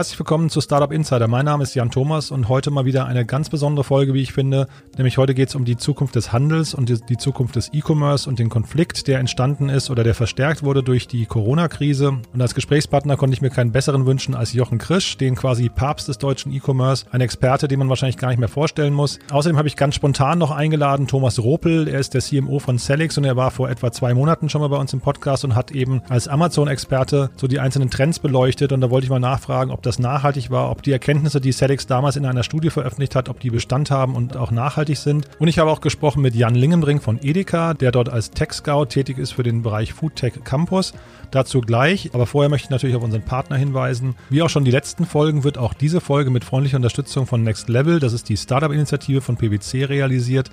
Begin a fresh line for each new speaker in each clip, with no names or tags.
Herzlich willkommen zu Startup Insider. Mein Name ist Jan Thomas und heute mal wieder eine ganz besondere Folge, wie ich finde. Nämlich heute geht es um die Zukunft des Handels und die, Zukunft des E-Commerce und den Konflikt, der entstanden ist oder der verstärkt wurde durch die Corona-Krise. Und als Gesprächspartner konnte ich mir keinen besseren wünschen als Jochen Krisch, den quasi Papst des deutschen E-Commerce, ein Experte, den man wahrscheinlich gar nicht mehr vorstellen muss. Außerdem habe ich ganz spontan noch eingeladen Thomas Ropel. Er ist der CMO von Celix und er war vor etwa zwei Monaten schon mal bei uns im Podcast und hat eben als Amazon-Experte so die einzelnen Trends beleuchtet. Und da wollte ich mal nachfragen, fragen, ob das nachhaltig war, ob die Erkenntnisse, die Celix damals in einer Studie veröffentlicht hat, ob die Bestand haben und auch nachhaltig sind. Und ich habe auch gesprochen mit Jan Lingenbring von Edeka, der dort als Tech Scout tätig ist für den Bereich Food Tech Campus. Dazu gleich, aber vorher möchte ich natürlich auf unseren Partner hinweisen. Wie auch schon die letzten Folgen wird auch diese Folge mit freundlicher Unterstützung von Next Level, das ist die Startup-Initiative von PwC realisiert.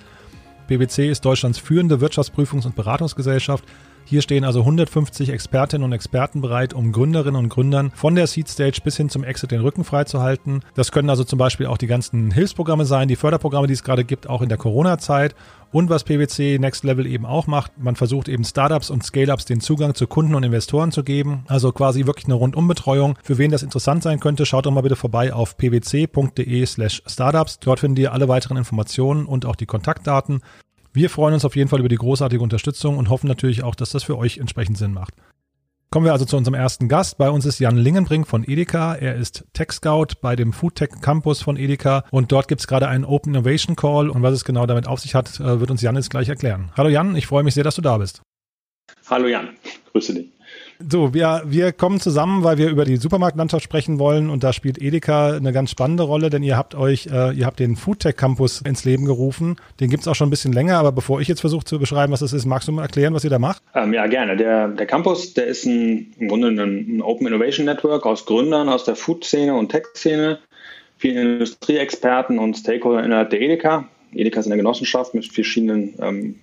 PwC ist Deutschlands führende Wirtschaftsprüfungs- und Beratungsgesellschaft hier stehen also 150 Expertinnen und Experten bereit, um Gründerinnen und Gründern von der Seed Stage bis hin zum Exit den Rücken freizuhalten. Das können also zum Beispiel auch die ganzen Hilfsprogramme sein, die Förderprogramme, die es gerade gibt, auch in der Corona-Zeit. Und was PwC Next Level eben auch macht, man versucht eben Startups und Scale-Ups den Zugang zu Kunden und Investoren zu geben. Also quasi wirklich eine Rundumbetreuung. Für wen das interessant sein könnte, schaut doch mal bitte vorbei auf pwc.de slash startups. Dort findet ihr alle weiteren Informationen und auch die Kontaktdaten. Wir freuen uns auf jeden Fall über die großartige Unterstützung und hoffen natürlich auch, dass das für euch entsprechend Sinn macht. Kommen wir also zu unserem ersten Gast. Bei uns ist Jan Lingenbrink von Edeka. Er ist Tech Scout bei dem Food Tech Campus von Edeka und dort gibt es gerade einen Open Innovation Call und was es genau damit auf sich hat, äh, wird uns Jan jetzt gleich erklären. Hallo Jan, ich freue mich sehr, dass du da bist.
Hallo Jan, grüße dich.
So, wir, wir kommen zusammen, weil wir über die Supermarktlandschaft sprechen wollen und da spielt Edeka eine ganz spannende Rolle, denn ihr habt euch, äh, ihr habt den Foodtech Campus ins Leben gerufen. Den gibt's auch schon ein bisschen länger, aber bevor ich jetzt versuche zu beschreiben, was das ist, magst du mal erklären, was ihr da macht?
Ähm, ja, gerne. Der, der Campus, der ist ein, im Grunde ein, ein Open Innovation Network aus Gründern aus der Food-Szene und Tech-Szene, vielen Industrieexperten und Stakeholder innerhalb der Edeka. Edeka ist eine Genossenschaft mit verschiedenen ähm,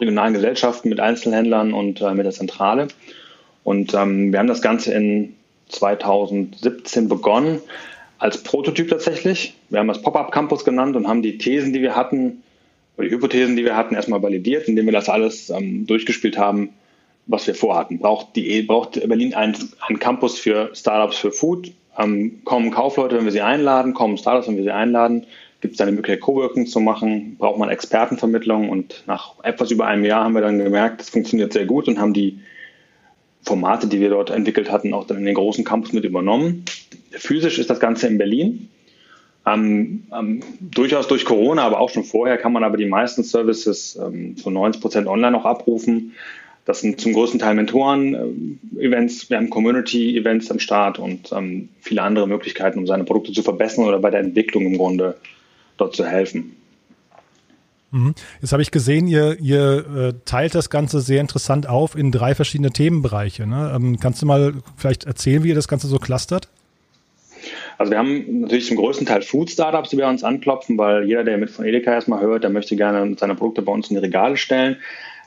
regionalen Gesellschaften, mit Einzelhändlern und äh, mit der Zentrale. Und ähm, wir haben das Ganze in 2017 begonnen, als Prototyp tatsächlich. Wir haben das Pop-Up Campus genannt und haben die Thesen, die wir hatten, oder die Hypothesen, die wir hatten, erstmal validiert, indem wir das alles ähm, durchgespielt haben, was wir vorhatten. Braucht, die, braucht Berlin einen, einen Campus für Startups für Food? Ähm, kommen Kaufleute, wenn wir sie einladen? Kommen Startups, wenn wir sie einladen? Gibt es eine Möglichkeit, Coworking zu machen? Braucht man Expertenvermittlung? Und nach etwas über einem Jahr haben wir dann gemerkt, das funktioniert sehr gut und haben die Formate, die wir dort entwickelt hatten, auch dann in den großen Campus mit übernommen. Physisch ist das Ganze in Berlin. Ähm, ähm, durchaus durch Corona, aber auch schon vorher kann man aber die meisten Services ähm, zu 90 Prozent online noch abrufen. Das sind zum größten Teil Mentoren-Events, wir haben Community-Events am Start und ähm, viele andere Möglichkeiten, um seine Produkte zu verbessern oder bei der Entwicklung im Grunde dort zu helfen.
Mhm. Jetzt habe ich gesehen, ihr, ihr äh, teilt das Ganze sehr interessant auf in drei verschiedene Themenbereiche. Ne? Ähm, kannst du mal vielleicht erzählen, wie ihr das Ganze so clustert?
Also wir haben natürlich zum größten Teil Food-Startups, die bei uns anklopfen, weil jeder, der mit von Edeka erstmal hört, der möchte gerne seine Produkte bei uns in die Regale stellen.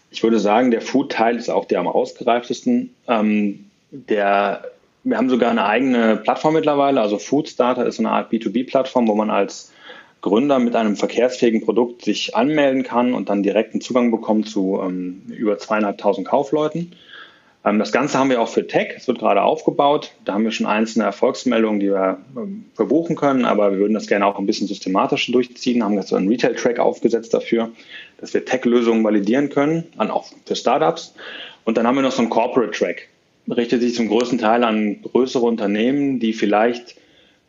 Ich würde sagen, der Food-Teil ist auch der am ausgereiftesten. Ähm, der, wir haben sogar eine eigene Plattform mittlerweile. Also Foodstarter ist eine Art B2B-Plattform, wo man als Gründer mit einem verkehrsfähigen Produkt sich anmelden kann und dann direkten Zugang bekommt zu ähm, über zweieinhalbtausend Kaufleuten. Ähm, das Ganze haben wir auch für Tech. Es wird gerade aufgebaut. Da haben wir schon einzelne Erfolgsmeldungen, die wir ähm, verbuchen können, aber wir würden das gerne auch ein bisschen systematischer durchziehen. Haben jetzt so einen Retail-Track aufgesetzt dafür, dass wir Tech-Lösungen validieren können, auch für Startups. Und dann haben wir noch so einen Corporate-Track. Richtet sich zum größten Teil an größere Unternehmen, die vielleicht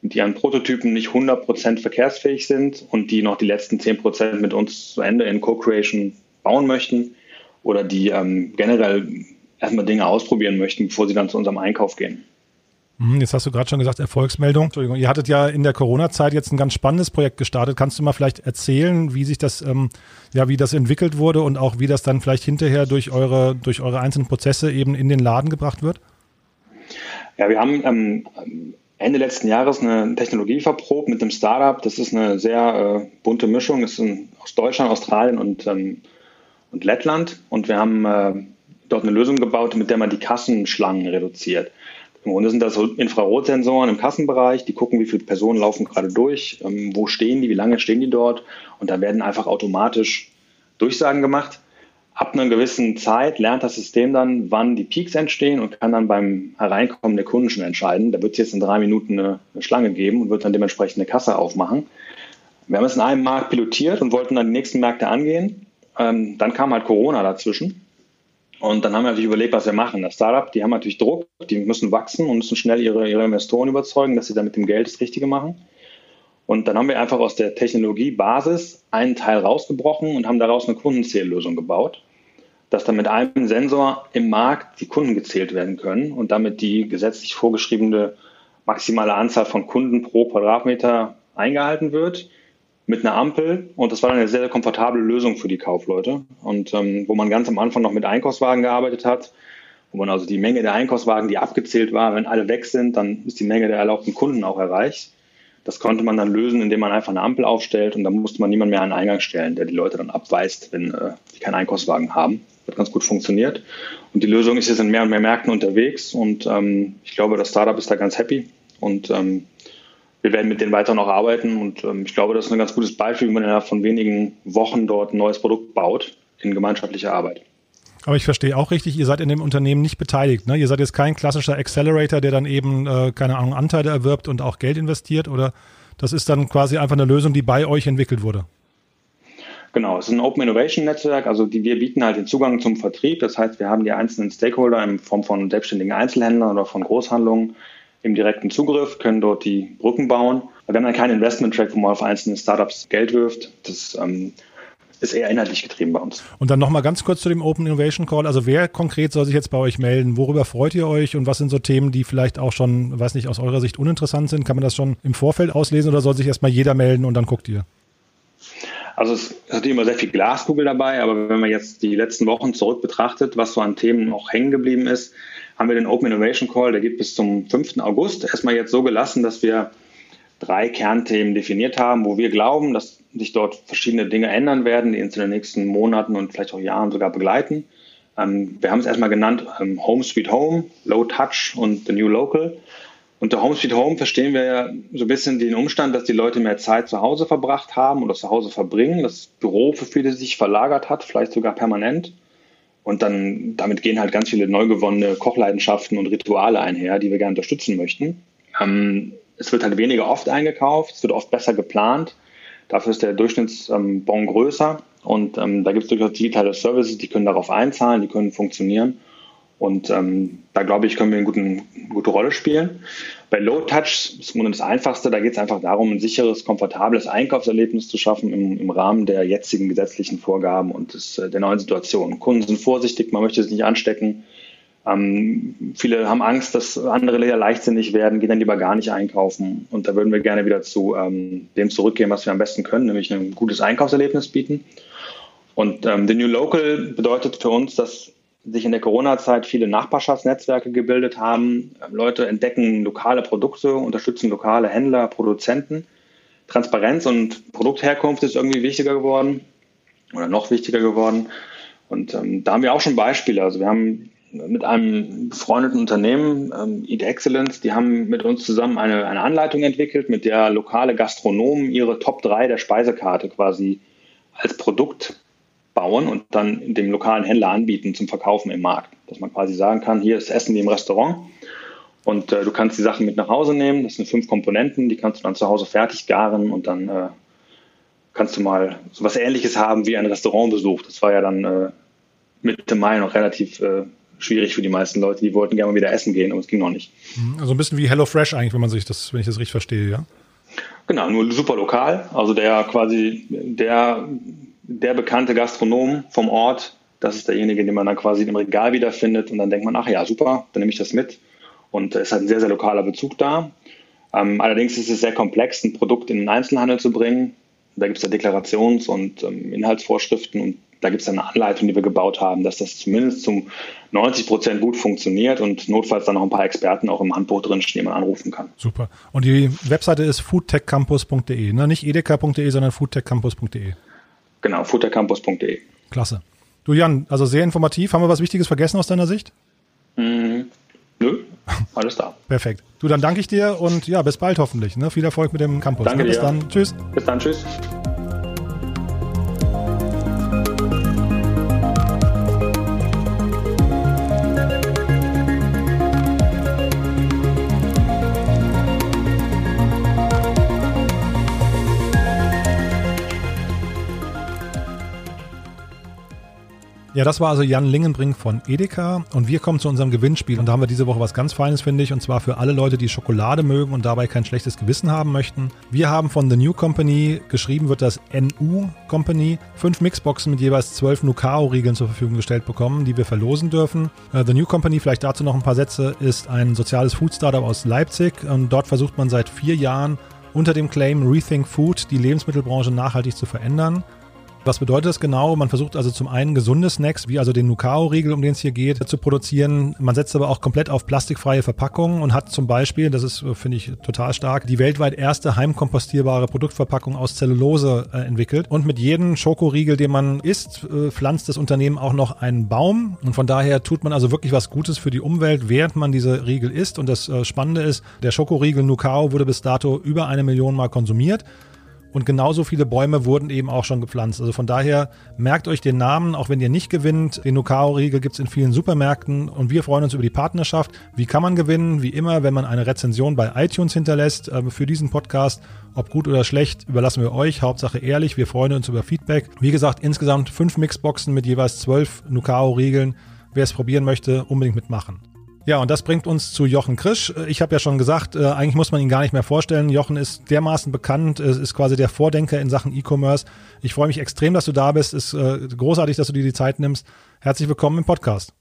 die an Prototypen nicht 100% verkehrsfähig sind und die noch die letzten 10% mit uns zu Ende in Co-Creation bauen möchten oder die ähm, generell erstmal Dinge ausprobieren möchten, bevor sie dann zu unserem Einkauf gehen.
Mhm, jetzt hast du gerade schon gesagt, Erfolgsmeldung. Entschuldigung, ihr hattet ja in der Corona-Zeit jetzt ein ganz spannendes Projekt gestartet. Kannst du mal vielleicht erzählen, wie sich das, ähm, ja, wie das entwickelt wurde und auch wie das dann vielleicht hinterher durch eure, durch eure einzelnen Prozesse eben in den Laden gebracht wird?
Ja, wir haben ähm, Ende letzten Jahres eine Technologie verprobt mit einem Startup. Das ist eine sehr äh, bunte Mischung. Es ist aus Deutschland, Australien und, ähm, und Lettland. Und wir haben äh, dort eine Lösung gebaut, mit der man die Kassenschlangen reduziert. Im Grunde sind das so Infrarotsensoren im Kassenbereich, die gucken, wie viele Personen laufen gerade durch, ähm, wo stehen die, wie lange stehen die dort. Und da werden einfach automatisch Durchsagen gemacht. Ab einer gewissen Zeit lernt das System dann, wann die Peaks entstehen und kann dann beim Hereinkommen der Kunden schon entscheiden. Da wird es jetzt in drei Minuten eine, Schlange geben und wird dann dementsprechend eine Kasse aufmachen. Wir haben es in einem Markt pilotiert und wollten dann die nächsten Märkte angehen. Ähm, dann kam halt Corona dazwischen. Und dann haben wir natürlich überlegt, was wir machen. Das Startup, die haben natürlich Druck, die müssen wachsen und müssen schnell ihre, ihre Investoren überzeugen, dass sie da mit dem Geld das Richtige machen. Und dann haben wir einfach aus der Technologiebasis einen Teil rausgebrochen und haben daraus eine Kundenzähllösung gebaut, dass dann mit einem Sensor im Markt die Kunden gezählt werden können und damit die gesetzlich vorgeschriebene maximale Anzahl von Kunden pro Quadratmeter eingehalten wird mit einer Ampel und das war dann eine sehr, sehr komfortable Lösung für die Kaufleute und ähm, wo man ganz am Anfang noch mit Einkaufswagen gearbeitet hat, wo man also die Menge der Einkaufswagen, die abgezählt war, wenn alle weg sind, dann ist die Menge der erlaubten Kunden auch erreicht. Das konnte man dann lösen, indem man einfach eine Ampel aufstellt und dann musste man niemand mehr an den Eingang stellen, der die Leute dann abweist, wenn äh, die keinen Einkaufswagen haben. Hat ganz gut funktioniert. Und die Lösung ist jetzt in mehr und mehr Märkten unterwegs und ähm, ich glaube, das Startup ist da ganz happy und ähm, wir werden mit denen weiter noch arbeiten und ähm, ich glaube, das ist ein ganz gutes Beispiel, wie man innerhalb von wenigen Wochen dort ein neues Produkt baut in gemeinschaftlicher Arbeit.
Aber ich verstehe auch richtig, ihr seid in dem Unternehmen nicht beteiligt. Ne? Ihr seid jetzt kein klassischer Accelerator, der dann eben, äh, keine Ahnung, Anteile erwirbt und auch Geld investiert oder das ist dann quasi einfach eine Lösung, die bei euch entwickelt wurde?
Genau, es ist ein Open Innovation Netzwerk, also die, wir bieten halt den Zugang zum Vertrieb. Das heißt, wir haben die einzelnen Stakeholder in Form von selbstständigen Einzelhändlern oder von Großhandlungen im direkten Zugriff, können dort die Brücken bauen. Wir haben dann keinen Investment-Track, wo man auf einzelne Startups Geld wirft. Das ähm, ist eher inhaltlich getrieben bei uns.
Und dann nochmal ganz kurz zu dem Open Innovation Call. Also wer konkret soll sich jetzt bei euch melden? Worüber freut ihr euch und was sind so Themen, die vielleicht auch schon, weiß nicht, aus eurer Sicht uninteressant sind? Kann man das schon im Vorfeld auslesen oder soll sich erstmal jeder melden und dann guckt ihr?
Also es ist natürlich immer sehr viel Glaskugel dabei, aber wenn man jetzt die letzten Wochen zurück betrachtet, was so an Themen noch hängen geblieben ist, haben wir den Open Innovation Call, der geht bis zum 5. August, erstmal jetzt so gelassen, dass wir drei Kernthemen definiert haben, wo wir glauben, dass sich dort verschiedene Dinge ändern werden, die uns in den nächsten Monaten und vielleicht auch Jahren sogar begleiten. Ähm, wir haben es erstmal genannt ähm, Home Sweet Home, Low Touch und The New Local. Unter Home Sweet Home verstehen wir ja so ein bisschen den Umstand, dass die Leute mehr Zeit zu Hause verbracht haben oder zu Hause verbringen, das Büro für viele sich verlagert hat, vielleicht sogar permanent. Und dann, damit gehen halt ganz viele neu gewonnene Kochleidenschaften und Rituale einher, die wir gerne unterstützen möchten. Ähm, es wird halt weniger oft eingekauft, es wird oft besser geplant. Dafür ist der Durchschnittsbon ähm, größer und ähm, da gibt es durchaus digitale Services, die können darauf einzahlen, die können funktionieren. Und ähm, da glaube ich, können wir eine, guten, gute Rolle spielen. Bei Low Touch ist das Einfachste, da geht es einfach darum, ein sicheres, komfortables Einkaufserlebnis zu schaffen im, im Rahmen der jetzigen gesetzlichen Vorgaben und des, äh, der neuen Situation. Kunden sind vorsichtig, man möchte es nicht anstecken. Ähm, viele haben Angst, dass andere Läder leichtsinnig werden, gehen dann lieber gar nicht einkaufen. Und da würden wir gerne wieder zu ähm, dem zurückgehen, was wir am besten können, nämlich ein gutes Einkaufserlebnis bieten. Und ähm, The New Local bedeutet für uns, dass sich in der Corona-Zeit viele Nachbarschaftsnetzwerke gebildet haben. Leute entdecken lokale Produkte, unterstützen lokale Händler, Produzenten. Transparenz und Produktherkunft ist irgendwie wichtiger geworden oder noch wichtiger geworden. Und ähm, da haben wir auch schon Beispiele. Also wir haben mit einem befreundeten Unternehmen, ähm, Eat Excellence, die haben mit uns zusammen eine, eine Anleitung entwickelt, mit der lokale Gastronomen ihre Top 3 der Speisekarte quasi als Produkt bauen und dann dem lokalen Händler anbieten zum Verkaufen im Markt. Dass man quasi sagen kann, hier ist Essen wie im Restaurant und äh, du kannst die Sachen mit nach Hause nehmen. Das sind fünf Komponenten, die kannst du dann zu Hause fertig garen und dann äh, kannst du mal so was ähnliches haben wie ein Restaurantbesuch. Das war ja dann äh, Mitte Mai noch relativ äh, schwierig für die meisten Leute. Die wollten gerne mal wieder essen gehen, aber es ging noch nicht.
Mhm. Also ein bisschen wie HelloFresh eigentlich, wenn man sich das, wenn ich das richtig verstehe, ja?
Genau, nur super lokal. Also der quasi der der bekannte Gastronom vom Ort, das ist derjenige, den man dann quasi im Regal wiederfindet und dann denkt man, ach ja, super, dann nehme ich das mit. Und es hat ein sehr, sehr lokaler Bezug da. Ähm, allerdings ist es sehr komplex, ein Produkt in den Einzelhandel zu bringen. Da gibt es ja Deklarations- und ähm, Inhaltsvorschriften und da gibt es eine Anleitung, die wir gebaut haben, dass das zumindest zum 90 Prozent gut funktioniert und notfalls dann noch ein paar Experten auch im Handbuch drinstehen, die man anrufen kann.
Super. Und die Webseite ist foodtechcampus.de, ne? nicht edeka.de, sondern foodtechcampus.de.
Genau, futtercampus.de.
Klasse. Du Jan, also sehr informativ. Haben wir was Wichtiges vergessen aus deiner Sicht?
Mhm. Nö, alles da.
Perfekt. Du, dann danke ich dir und ja, bis bald hoffentlich. Ne? Viel Erfolg mit dem Campus.
Danke
ne? Bis
dir.
dann. Tschüss.
Bis dann, tschüss.
Ja, das war also Jan Lingenbrink von Edeka und wir kommen zu unserem Gewinnspiel und da haben wir diese Woche was ganz Feines, finde ich, und zwar für alle Leute, die Schokolade mögen und dabei kein schlechtes Gewissen haben möchten. Wir haben von The New Company, geschrieben wird das NU Company, fünf Mixboxen mit jeweils zwölf Nucao-Riegeln zur Verfügung gestellt bekommen, die wir verlosen dürfen. Äh, The New Company, vielleicht dazu noch ein paar Sätze, ist ein soziales Food-Startup aus Leipzig und dort versucht man seit vier Jahren unter dem Claim Rethink Food die Lebensmittelbranche nachhaltig zu verändern. Was bedeutet das genau? Man versucht also zum einen gesunde Snacks, wie also den Nucao-Riegel, um den es hier geht, zu produzieren. Man setzt aber auch komplett auf plastikfreie Verpackungen und hat zum Beispiel, das ist, finde ich, total stark, die weltweit erste heimkompostierbare Produktverpackung aus Zellulose äh, entwickelt. Und mit jedem Schokoriegel, den man isst, äh, pflanzt das Unternehmen auch noch einen Baum. Und von daher tut man also wirklich was Gutes für die Umwelt, während man diese Riegel isst. Und das äh, Spannende ist, der Schokoriegel Nucao wurde bis dato über eine Million Mal konsumiert. Und genauso viele Bäume wurden eben auch schon gepflanzt. Also von daher merkt euch den Namen, auch wenn ihr nicht gewinnt. Den Nukao-Riegel gibt es in vielen Supermärkten und wir freuen uns über die Partnerschaft. Wie kann man gewinnen? Wie immer, wenn man eine Rezension bei iTunes hinterlässt äh, für diesen Podcast. Ob gut oder schlecht, überlassen wir euch. Hauptsache ehrlich. Wir freuen uns über Feedback. Wie gesagt, insgesamt fünf Mixboxen mit jeweils zwölf Nukao-Riegeln. Wer es probieren möchte, unbedingt mitmachen. Ja, und das bringt uns zu Jochen Krisch. Ich habe ja schon gesagt, äh, eigentlich muss man ihn gar nicht mehr vorstellen. Jochen ist dermaßen bekannt, äh, ist quasi der Vordenker in Sachen E-Commerce. Ich freue mich extrem, dass du da bist. Ist äh, großartig, dass du dir die Zeit nimmst. Herzlich willkommen im Podcast.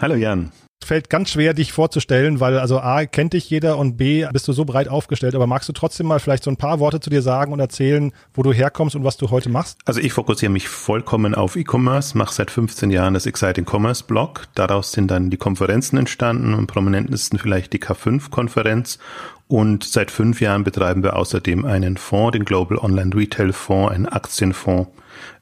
Hallo Jan
fällt ganz schwer, dich vorzustellen, weil also A, kennt dich jeder und B, bist du so breit aufgestellt. Aber magst du trotzdem mal vielleicht so ein paar Worte zu dir sagen und erzählen, wo du herkommst und was du heute machst?
Also ich fokussiere mich vollkommen auf E-Commerce, mache seit 15 Jahren das Exciting Commerce Blog. Daraus sind dann die Konferenzen entstanden und prominentesten vielleicht die K5-Konferenz. Und seit fünf Jahren betreiben wir außerdem einen Fonds, den Global Online Retail Fonds, einen Aktienfonds,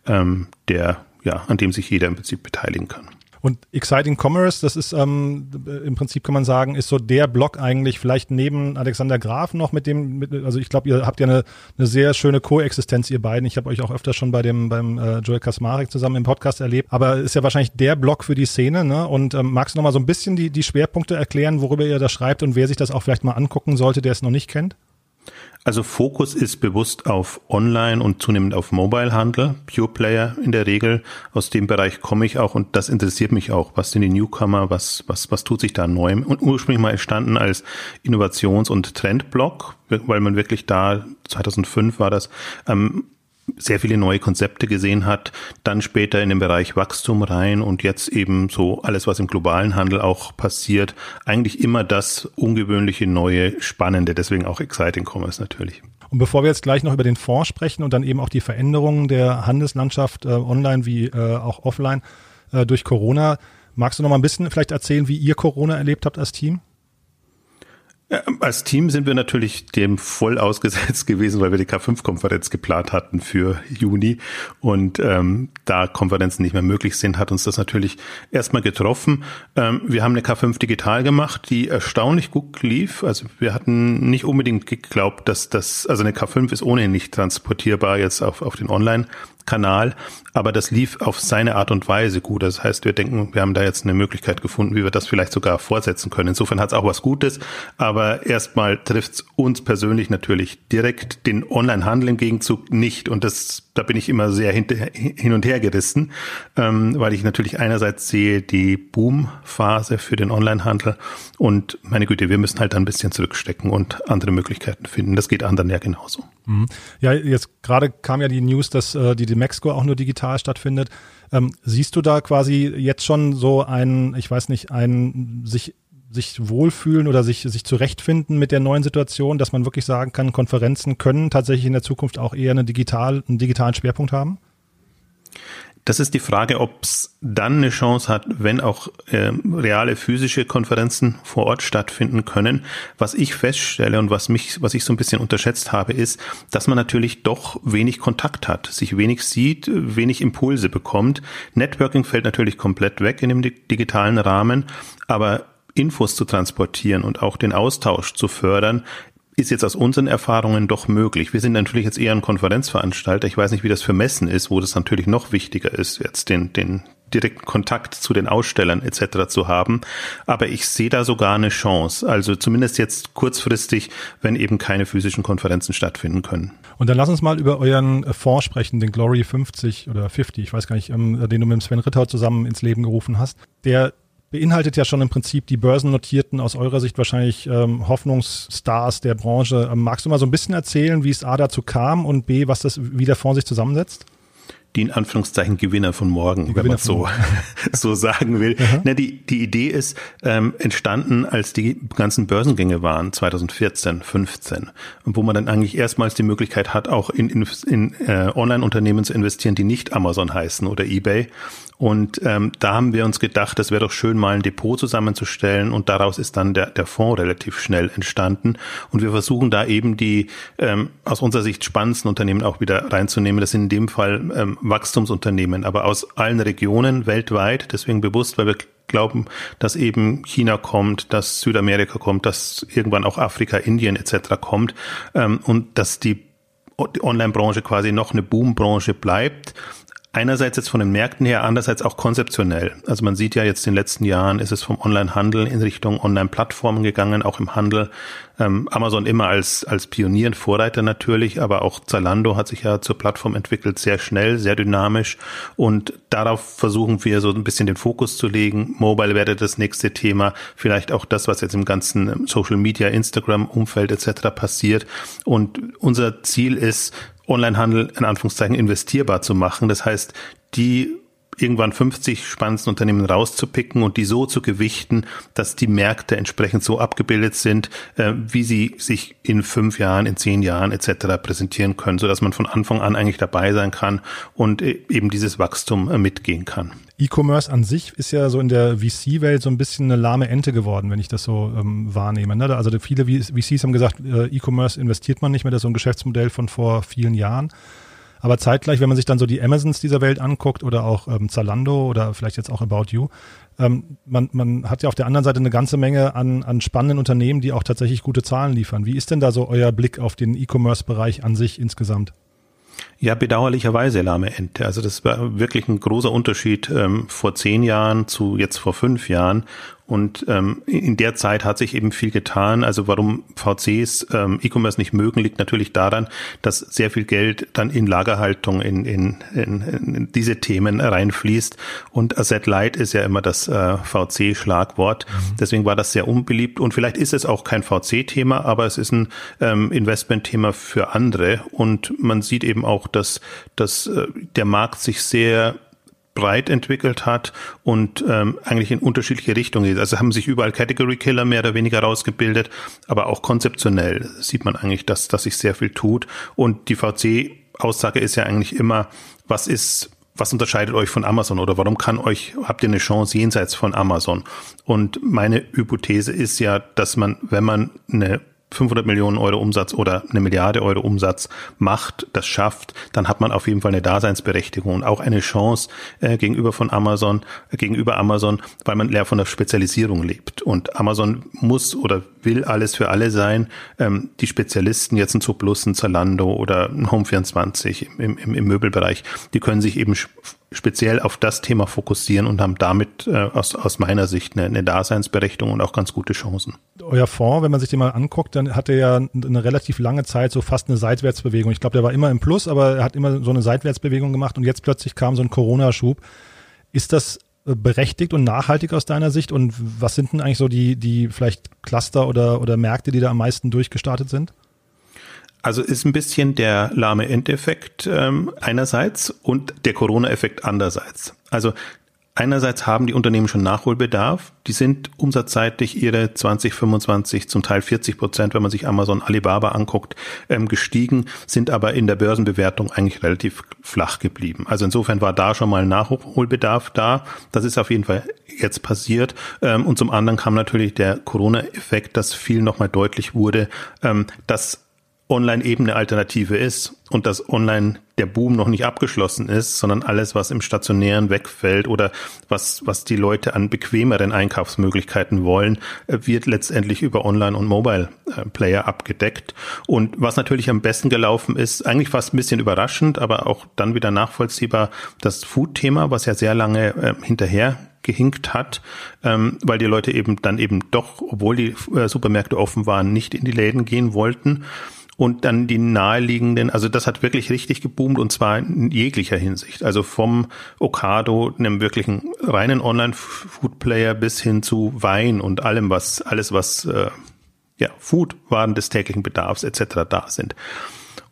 ähm, der ja, an dem sich jeder im Prinzip beteiligen kann.
Und Exciting Commerce, das ist ähm, im Prinzip kann man sagen, ist so der Blog eigentlich, vielleicht neben Alexander Graf noch mit dem, mit, also ich glaube, ihr habt ja eine, eine sehr schöne Koexistenz, ihr beiden. Ich habe euch auch öfter schon bei dem beim äh, Joel Kasmarek zusammen im Podcast erlebt, aber ist ja wahrscheinlich der Blog für die Szene. Ne? Und ähm, magst du noch mal so ein bisschen die, die Schwerpunkte erklären, worüber ihr da schreibt und wer sich das auch vielleicht mal angucken sollte, der es noch nicht kennt?
Also Fokus ist bewusst auf Online und zunehmend auf Mobile-Handel, Pure Player in der Regel. Aus dem Bereich komme ich auch und das interessiert mich auch. Was sind die Newcomer? Was, was, was tut sich da neu? Und ursprünglich mal entstanden als Innovations- und Trendblog, weil man wirklich da, 2005 war das, ähm, sehr viele neue Konzepte gesehen hat, dann später in den Bereich Wachstum rein und jetzt eben so alles, was im globalen Handel auch passiert, eigentlich immer das ungewöhnliche, neue, spannende, deswegen auch Exciting Commerce natürlich.
Und bevor wir jetzt gleich noch über den Fonds sprechen und dann eben auch die Veränderungen der Handelslandschaft äh, online wie äh, auch offline äh, durch Corona, magst du noch mal ein bisschen vielleicht erzählen, wie ihr Corona erlebt habt als Team?
Als Team sind wir natürlich dem voll ausgesetzt gewesen, weil wir die K5-Konferenz geplant hatten für Juni. Und ähm, da Konferenzen nicht mehr möglich sind, hat uns das natürlich erstmal getroffen. Ähm, wir haben eine K5 digital gemacht, die erstaunlich gut lief. Also wir hatten nicht unbedingt geglaubt, dass das, also eine K5 ist ohnehin nicht transportierbar jetzt auf, auf den Online. Kanal, aber das lief auf seine Art und Weise gut. Das heißt, wir denken, wir haben da jetzt eine Möglichkeit gefunden, wie wir das vielleicht sogar fortsetzen können. Insofern hat es auch was Gutes, aber erstmal trifft es uns persönlich natürlich direkt den Online-Handel im Gegenzug nicht und das da bin ich immer sehr hin und her gerissen, ähm, weil ich natürlich einerseits sehe die Boom-Phase für den Onlinehandel und meine Güte, wir müssen halt ein bisschen zurückstecken und andere Möglichkeiten finden. Das geht anderen ja genauso.
Mhm. Ja, jetzt gerade kam ja die News, dass äh, die Demexco auch nur digital stattfindet. Ähm, siehst du da quasi jetzt schon so ein, ich weiß nicht, ein sich sich wohlfühlen oder sich, sich zurechtfinden mit der neuen Situation, dass man wirklich sagen kann, Konferenzen können tatsächlich in der Zukunft auch eher eine digital, einen digitalen Schwerpunkt haben?
Das ist die Frage, ob es dann eine Chance hat, wenn auch äh, reale physische Konferenzen vor Ort stattfinden können. Was ich feststelle und was mich, was ich so ein bisschen unterschätzt habe, ist, dass man natürlich doch wenig Kontakt hat, sich wenig sieht, wenig Impulse bekommt. Networking fällt natürlich komplett weg in dem digitalen Rahmen, aber Infos zu transportieren und auch den Austausch zu fördern, ist jetzt aus unseren Erfahrungen doch möglich. Wir sind natürlich jetzt eher ein Konferenzveranstalter. Ich weiß nicht, wie das für Messen ist, wo das natürlich noch wichtiger ist, jetzt den, den, direkten Kontakt zu den Ausstellern etc. zu haben. Aber ich sehe da sogar eine Chance. Also zumindest jetzt kurzfristig, wenn eben keine physischen Konferenzen stattfinden können.
Und dann lass uns mal über euren Fonds sprechen, den Glory 50 oder 50, ich weiß gar nicht, ähm, den du mit Sven Ritter zusammen ins Leben gerufen hast. Der beinhaltet ja schon im Prinzip die börsennotierten, aus eurer Sicht wahrscheinlich ähm, Hoffnungsstars der Branche. Ähm, magst du mal so ein bisschen erzählen, wie es A dazu kam und B, was das, wie der Fonds sich zusammensetzt?
die in Anführungszeichen Gewinner von morgen, die wenn man so, so sagen will. Na, die, die Idee ist ähm, entstanden, als die ganzen Börsengänge waren, 2014, 15, wo man dann eigentlich erstmals die Möglichkeit hat, auch in, in, in äh, Online-Unternehmen zu investieren, die nicht Amazon heißen oder eBay. Und ähm, da haben wir uns gedacht, das wäre doch schön, mal ein Depot zusammenzustellen. Und daraus ist dann der, der Fonds relativ schnell entstanden. Und wir versuchen da eben die ähm, aus unserer Sicht spannendsten Unternehmen auch wieder reinzunehmen. Das sind in dem Fall ähm, Wachstumsunternehmen, aber aus allen Regionen weltweit. Deswegen bewusst, weil wir glauben, dass eben China kommt, dass Südamerika kommt, dass irgendwann auch Afrika, Indien etc. kommt ähm, und dass die Online-Branche quasi noch eine Boom-Branche bleibt einerseits jetzt von den Märkten her, andererseits auch konzeptionell. Also man sieht ja jetzt in den letzten Jahren ist es vom Online-Handel in Richtung Online-Plattformen gegangen, auch im Handel. Ähm, Amazon immer als, als Pionier und Vorreiter natürlich, aber auch Zalando hat sich ja zur Plattform entwickelt, sehr schnell, sehr dynamisch und darauf versuchen wir so ein bisschen den Fokus zu legen. Mobile wäre das nächste Thema, vielleicht auch das, was jetzt im ganzen Social Media, Instagram Umfeld etc. passiert und unser Ziel ist, Onlinehandel in Anführungszeichen investierbar zu machen. Das heißt, die irgendwann 50 spannendsten Unternehmen rauszupicken und die so zu gewichten, dass die Märkte entsprechend so abgebildet sind, äh, wie sie sich in fünf Jahren, in zehn Jahren etc. präsentieren können, so dass man von Anfang an eigentlich dabei sein kann und äh, eben dieses Wachstum äh, mitgehen kann.
E-Commerce an sich ist ja so in der VC-Welt so ein bisschen eine lahme Ente geworden, wenn ich das so ähm, wahrnehme. Ne? Also viele VCs haben gesagt, äh, E-Commerce investiert man nicht mehr, das ist so ein Geschäftsmodell von vor vielen Jahren. Aber zeitgleich, wenn man sich dann so die Amazons dieser Welt anguckt oder auch ähm, Zalando oder vielleicht jetzt auch About You, ähm, man, man hat ja auf der anderen Seite eine ganze Menge an, an spannenden Unternehmen, die auch tatsächlich gute Zahlen liefern. Wie ist denn da so euer Blick auf den E-Commerce-Bereich an sich insgesamt?
Ja, bedauerlicherweise lahme Ente. Also das war wirklich ein großer Unterschied ähm, vor zehn Jahren zu jetzt vor fünf Jahren. Und ähm, in der Zeit hat sich eben viel getan. Also warum VCs ähm, E-Commerce nicht mögen, liegt natürlich daran, dass sehr viel Geld dann in Lagerhaltung, in, in, in, in diese Themen reinfließt. Und Asset Light ist ja immer das äh, VC-Schlagwort. Mhm. Deswegen war das sehr unbeliebt. Und vielleicht ist es auch kein VC-Thema, aber es ist ein ähm, Investment-Thema für andere. Und man sieht eben auch, dass, dass äh, der Markt sich sehr breit entwickelt hat und ähm, eigentlich in unterschiedliche Richtungen geht. Also haben sich überall Category Killer mehr oder weniger rausgebildet, aber auch konzeptionell sieht man eigentlich, dass, dass sich sehr viel tut. Und die VC-Aussage ist ja eigentlich immer, was ist was unterscheidet euch von Amazon oder warum kann euch, habt ihr eine Chance jenseits von Amazon? Und meine Hypothese ist ja, dass man, wenn man eine 500 Millionen Euro Umsatz oder eine Milliarde Euro Umsatz macht, das schafft, dann hat man auf jeden Fall eine Daseinsberechtigung und auch eine Chance äh, gegenüber von Amazon, äh, gegenüber Amazon, weil man eher von der Spezialisierung lebt. Und Amazon muss oder will alles für alle sein. Ähm, die Spezialisten, jetzt ein Zuplus, ein Zalando oder ein Home24 im, im, im Möbelbereich, die können sich eben speziell auf das Thema fokussieren und haben damit äh, aus, aus meiner Sicht eine, eine Daseinsberechtigung und auch ganz gute Chancen.
Euer Fonds, wenn man sich den mal anguckt, dann hat er ja eine relativ lange Zeit so fast eine Seitwärtsbewegung. Ich glaube, der war immer im Plus, aber er hat immer so eine Seitwärtsbewegung gemacht und jetzt plötzlich kam so ein Corona-Schub. Ist das äh, berechtigt und nachhaltig aus deiner Sicht? Und was sind denn eigentlich so die, die vielleicht Cluster oder, oder Märkte, die da am meisten durchgestartet sind?
Also ist ein bisschen der lahme Endeffekt ähm, einerseits und der Corona-Effekt andererseits. Also einerseits haben die Unternehmen schon Nachholbedarf. Die sind umsatzseitig ihre 20, 25, zum Teil 40 Prozent, wenn man sich Amazon, Alibaba anguckt, ähm, gestiegen, sind aber in der Börsenbewertung eigentlich relativ flach geblieben. Also insofern war da schon mal Nachholbedarf da. Das ist auf jeden Fall jetzt passiert. Ähm, und zum anderen kam natürlich der Corona-Effekt, dass viel nochmal deutlich wurde, ähm, dass online eben eine Alternative ist und dass online der Boom noch nicht abgeschlossen ist, sondern alles, was im Stationären wegfällt oder was, was die Leute an bequemeren Einkaufsmöglichkeiten wollen, äh, wird letztendlich über Online- und Mobile-Player abgedeckt. Und was natürlich am besten gelaufen ist, eigentlich fast ein bisschen überraschend, aber auch dann wieder nachvollziehbar, das Food-Thema, was ja sehr lange äh, hinterher gehinkt hat, ähm, weil die Leute eben dann eben doch, obwohl die äh, Supermärkte offen waren, nicht in die Läden gehen wollten. Und dann die naheliegenden, also das hat wirklich richtig geboomt und zwar in jeglicher Hinsicht. Also vom Okado, einem wirklichen reinen Online-Food-Player bis hin zu Wein und allem, was, alles, was äh, ja, Food-Waren des täglichen Bedarfs etc. da sind.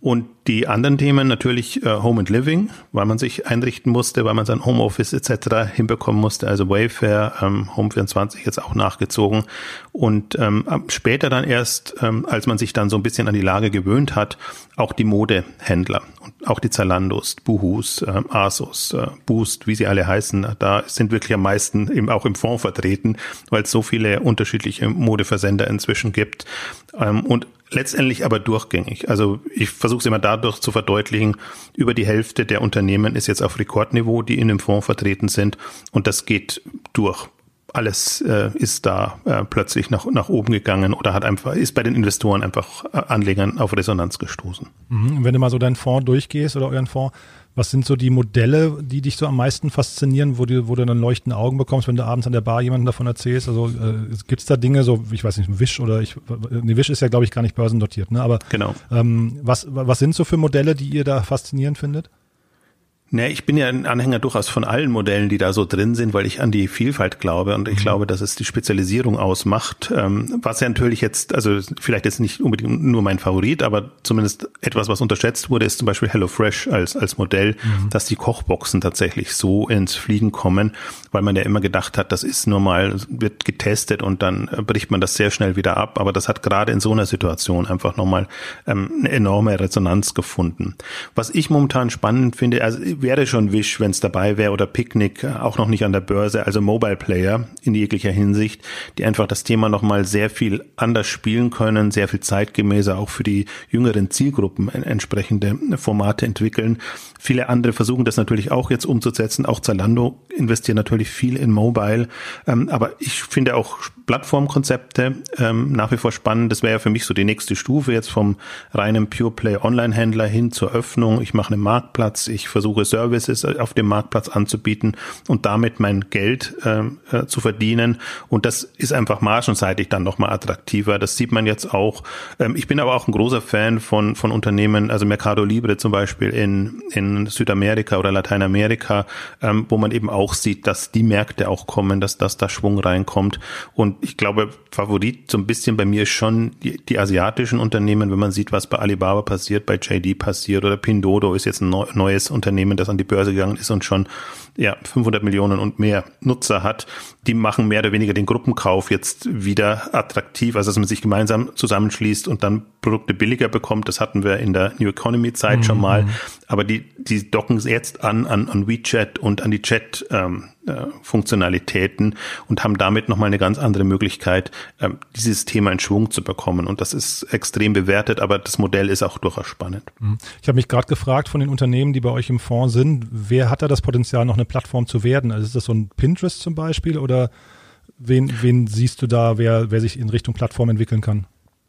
Und die anderen Themen natürlich äh, Home and Living, weil man sich einrichten musste, weil man sein Homeoffice etc. hinbekommen musste, also Wayfair, ähm, Home24 jetzt auch nachgezogen. Und ähm, später dann erst, ähm, als man sich dann so ein bisschen an die Lage gewöhnt hat, auch die Modehändler und auch die Zalandos, Buhus, äh, Asos, äh, Boost, wie sie alle heißen, da sind wirklich am meisten eben auch im Fonds vertreten, weil es so viele unterschiedliche Modeversender inzwischen gibt. Ähm, und letztendlich aber durchgängig. Also ich versuche es immer dadurch zu verdeutlichen, über die Hälfte der Unternehmen ist jetzt auf Rekordniveau, die in dem Fonds vertreten sind und das geht durch. Alles äh, ist da äh, plötzlich nach, nach oben gegangen oder hat einfach, ist bei den Investoren einfach äh, Anlegern auf Resonanz gestoßen.
Mhm. Wenn du mal so deinen Fonds durchgehst oder euren Fonds, was sind so die Modelle, die dich so am meisten faszinieren, wo du, wo du dann leuchtende Augen bekommst, wenn du abends an der Bar jemanden davon erzählst? Also äh, gibt es da Dinge, so, ich weiß nicht, Wish oder ich, nee, Wish ist ja, glaube ich, gar nicht börsendotiert, ne? Aber
genau.
ähm, was, was sind so für Modelle, die ihr da faszinierend findet?
Ne, ich bin ja ein Anhänger durchaus von allen Modellen, die da so drin sind, weil ich an die Vielfalt glaube und ich mhm. glaube, dass es die Spezialisierung ausmacht. Ähm, was ja natürlich jetzt, also vielleicht jetzt nicht unbedingt nur mein Favorit, aber zumindest etwas, was unterschätzt wurde, ist zum Beispiel HelloFresh als, als Modell, mhm. dass die Kochboxen tatsächlich so ins Fliegen kommen, weil man ja immer gedacht hat, das ist nur mal, wird getestet und dann bricht man das sehr schnell wieder ab. Aber das hat gerade in so einer Situation einfach nochmal ähm, eine enorme Resonanz gefunden. Was ich momentan spannend finde, also wäre schon Wish, wenn es dabei wäre oder Picknick, auch noch nicht an der Börse, also Mobile Player in jeglicher Hinsicht, die einfach das Thema nochmal sehr viel anders spielen können, sehr viel zeitgemäßer auch für die jüngeren Zielgruppen entsprechende Formate entwickeln. Viele andere versuchen das natürlich auch jetzt umzusetzen. Auch Zalando investiert natürlich viel in Mobile. Ähm, aber ich finde auch Plattformkonzepte ähm, nach wie vor spannend. Das wäre ja für mich so die nächste Stufe jetzt vom reinen Pure Play Online-Händler hin zur Öffnung. Ich mache einen Marktplatz, ich versuche Services auf dem Marktplatz anzubieten und damit mein Geld ähm, äh, zu verdienen. Und das ist einfach margenseitig dann nochmal attraktiver. Das sieht man jetzt auch. Ähm, ich bin aber auch ein großer Fan von, von Unternehmen, also Mercado Libre zum Beispiel in, in Südamerika oder Lateinamerika, ähm, wo man eben auch sieht, dass die Märkte auch kommen, dass, dass da Schwung reinkommt. Und ich glaube, Favorit so ein bisschen bei mir schon die, die asiatischen Unternehmen, wenn man sieht, was bei Alibaba passiert, bei JD passiert oder Pindodo ist jetzt ein neues Unternehmen, das an die Börse gegangen ist und schon ja 500 Millionen und mehr Nutzer hat. Die machen mehr oder weniger den Gruppenkauf jetzt wieder attraktiv, also dass man sich gemeinsam zusammenschließt und dann Produkte billiger bekommt. Das hatten wir in der New Economy Zeit mhm. schon mal. Aber die, die docken jetzt an, an, an WeChat und an die Chat, ähm, äh, Funktionalitäten und haben damit nochmal eine ganz andere Möglichkeit, ähm, dieses Thema in Schwung zu bekommen. Und das ist extrem bewertet, aber das Modell ist auch durchaus spannend.
Mhm. Ich habe mich gerade gefragt von den Unternehmen, die bei euch im Fonds sind, wer hat da das Potenzial, noch eine Plattform zu werden? Also ist das so ein Pinterest zum Beispiel oder wen, wen siehst du da, wer, wer sich in Richtung Plattform entwickeln kann?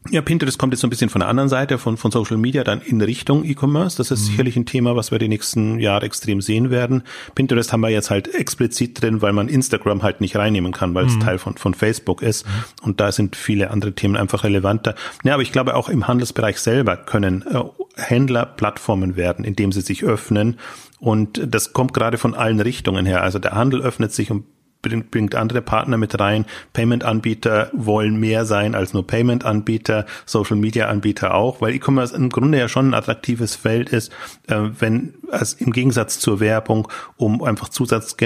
Ja, Pinterest kommt jetzt so ein bisschen von der anderen Seite, von, von Social Media, dann in Richtung E-Commerce. Das ist mhm. sicherlich ein Thema, was wir die nächsten Jahre extrem sehen werden. Pinterest haben wir jetzt halt explizit drin, weil man Instagram halt nicht reinnehmen kann, weil mhm. es Teil von, von Facebook ist. Mhm. Und da sind viele andere Themen einfach relevanter. Ja, aber ich glaube, auch im Handelsbereich selber können äh, Händler Plattformen werden, indem sie sich öffnen. Und das kommt gerade von allen Richtungen her. Also der Handel öffnet sich und bringt, bringt andere Partner mit rein. Payment-Anbieter wollen mehr sein als nur Payment-Anbieter, Social-Media-Anbieter auch, weil E-Commerce im Grunde ja schon ein attraktives Feld ist, äh, wenn es im Gegensatz zur Werbung um einfach Zusatz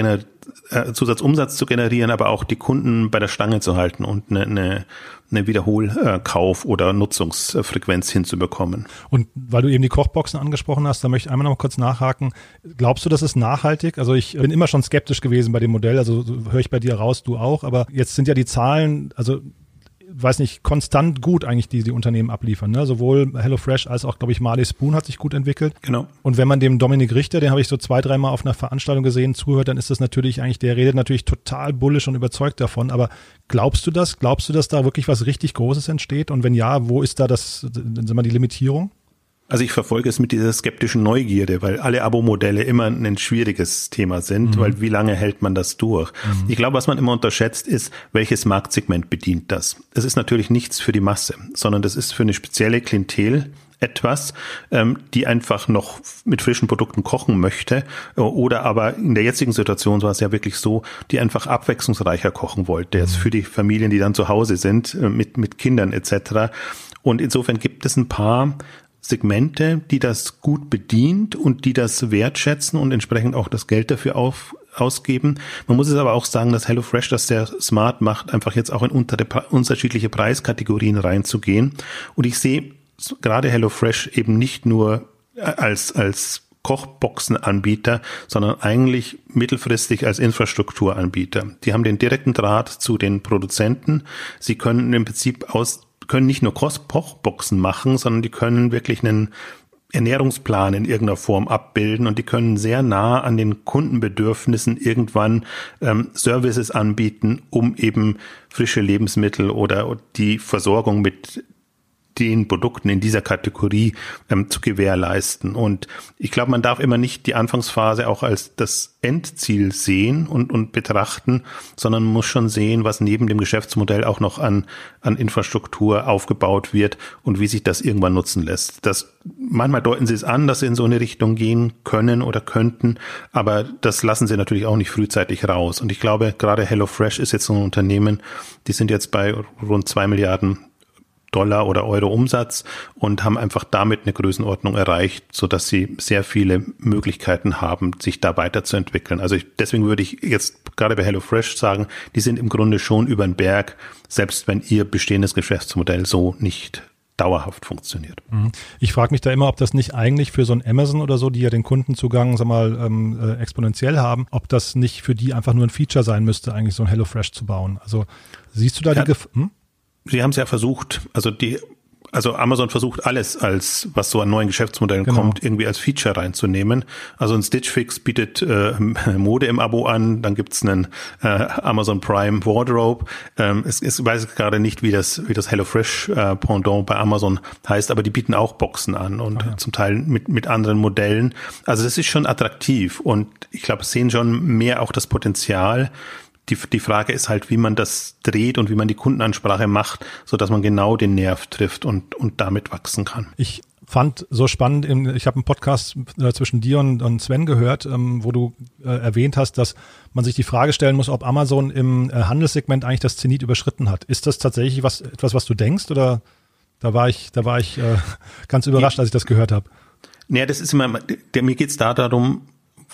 äh, Zusatzumsatz zu generieren, aber auch die Kunden bei der Stange zu halten und eine, eine, eine Wiederholkauf- oder Nutzungsfrequenz hinzubekommen.
Und weil du eben die Kochboxen angesprochen hast, da möchte ich einmal noch kurz nachhaken. Glaubst du, das ist nachhaltig? Also ich bin immer schon skeptisch gewesen bei dem Modell, also höre ich bei dir raus, du auch, aber jetzt sind ja die Zahlen, also weiß nicht, konstant gut eigentlich, die die Unternehmen abliefern. Ne? Sowohl HelloFresh als auch, glaube ich, Marley Spoon hat sich gut entwickelt.
Genau.
Und wenn man dem Dominik Richter, den habe ich so zwei, dreimal auf einer Veranstaltung gesehen, zuhört, dann ist das natürlich eigentlich, der redet natürlich total bullisch und überzeugt davon. Aber glaubst du das? Glaubst du, dass da wirklich was richtig Großes entsteht? Und wenn ja, wo ist da das, sagen wir, die Limitierung?
Also ich verfolge es mit dieser skeptischen Neugierde, weil alle Abo-Modelle immer ein schwieriges Thema sind, mhm. weil wie lange hält man das durch? Mhm. Ich glaube, was man immer unterschätzt, ist, welches Marktsegment bedient das? Es ist natürlich nichts für die Masse, sondern das ist für eine spezielle Klientel etwas, ähm, die einfach noch mit frischen Produkten kochen möchte äh, oder aber in der jetzigen Situation war es ja wirklich so, die einfach abwechslungsreicher kochen wollte, jetzt mhm. für die Familien, die dann zu Hause sind, äh, mit, mit Kindern etc. Und insofern gibt es ein paar Segmente, die das gut bedient und die das wertschätzen und entsprechend auch das Geld dafür auf, ausgeben. Man muss es aber auch sagen, dass HelloFresh das sehr smart macht, einfach jetzt auch in unter unterschiedliche Preiskategorien reinzugehen. Und ich sehe gerade HelloFresh eben nicht nur als, als Kochboxenanbieter, sondern eigentlich mittelfristig als Infrastrukturanbieter. Die haben den direkten Draht zu den Produzenten. Sie können im Prinzip aus können nicht nur Kochboxen machen, sondern die können wirklich einen Ernährungsplan in irgendeiner Form abbilden und die können sehr nah an den Kundenbedürfnissen irgendwann ähm, Services anbieten, um eben frische Lebensmittel oder die Versorgung mit den Produkten in dieser Kategorie ähm, zu gewährleisten. Und ich glaube, man darf immer nicht die Anfangsphase auch als das Endziel sehen und, und betrachten, sondern muss schon sehen, was neben dem Geschäftsmodell auch noch an, an Infrastruktur aufgebaut wird und wie sich das irgendwann nutzen lässt. Das, manchmal deuten sie es an, dass sie in so eine Richtung gehen können oder könnten, aber das lassen sie natürlich auch nicht frühzeitig raus. Und ich glaube, gerade HelloFresh ist jetzt so ein Unternehmen, die sind jetzt bei rund zwei Milliarden Dollar oder Euro Umsatz und haben einfach damit eine Größenordnung erreicht, so dass sie sehr viele Möglichkeiten haben, sich da weiterzuentwickeln. Also ich, deswegen würde ich jetzt gerade bei HelloFresh sagen, die sind im Grunde schon über den Berg, selbst wenn ihr bestehendes Geschäftsmodell so nicht dauerhaft funktioniert. Mhm.
Ich frage mich da immer, ob das nicht eigentlich für so ein Amazon oder so, die ja den Kundenzugang, sag mal, ähm, äh, exponentiell haben, ob das nicht für die einfach nur ein Feature sein müsste, eigentlich so ein HelloFresh zu bauen. Also siehst du da ja, die Gefahr? Hm?
Sie haben es ja versucht, also die, also Amazon versucht alles als, was so an neuen Geschäftsmodellen genau. kommt, irgendwie als Feature reinzunehmen. Also ein Stitch Fix bietet äh, Mode im Abo an, dann gibt's einen äh, Amazon Prime Wardrobe. Ähm, es, es weiß gerade nicht, wie das, wie das HelloFresh äh, Pendant bei Amazon heißt, aber die bieten auch Boxen an und ah, ja. zum Teil mit, mit anderen Modellen. Also das ist schon attraktiv und ich glaube, sehen schon mehr auch das Potenzial, die, die Frage ist halt, wie man das dreht und wie man die Kundenansprache macht, so dass man genau den Nerv trifft und, und damit wachsen kann.
Ich fand so spannend, ich habe einen Podcast äh, zwischen dir und, Sven gehört, ähm, wo du äh, erwähnt hast, dass man sich die Frage stellen muss, ob Amazon im äh, Handelssegment eigentlich das Zenit überschritten hat. Ist das tatsächlich was, etwas, was du denkst oder da war ich, da war ich ganz überrascht, als ich das gehört habe?
Naja, das ist immer, mir geht's da darum,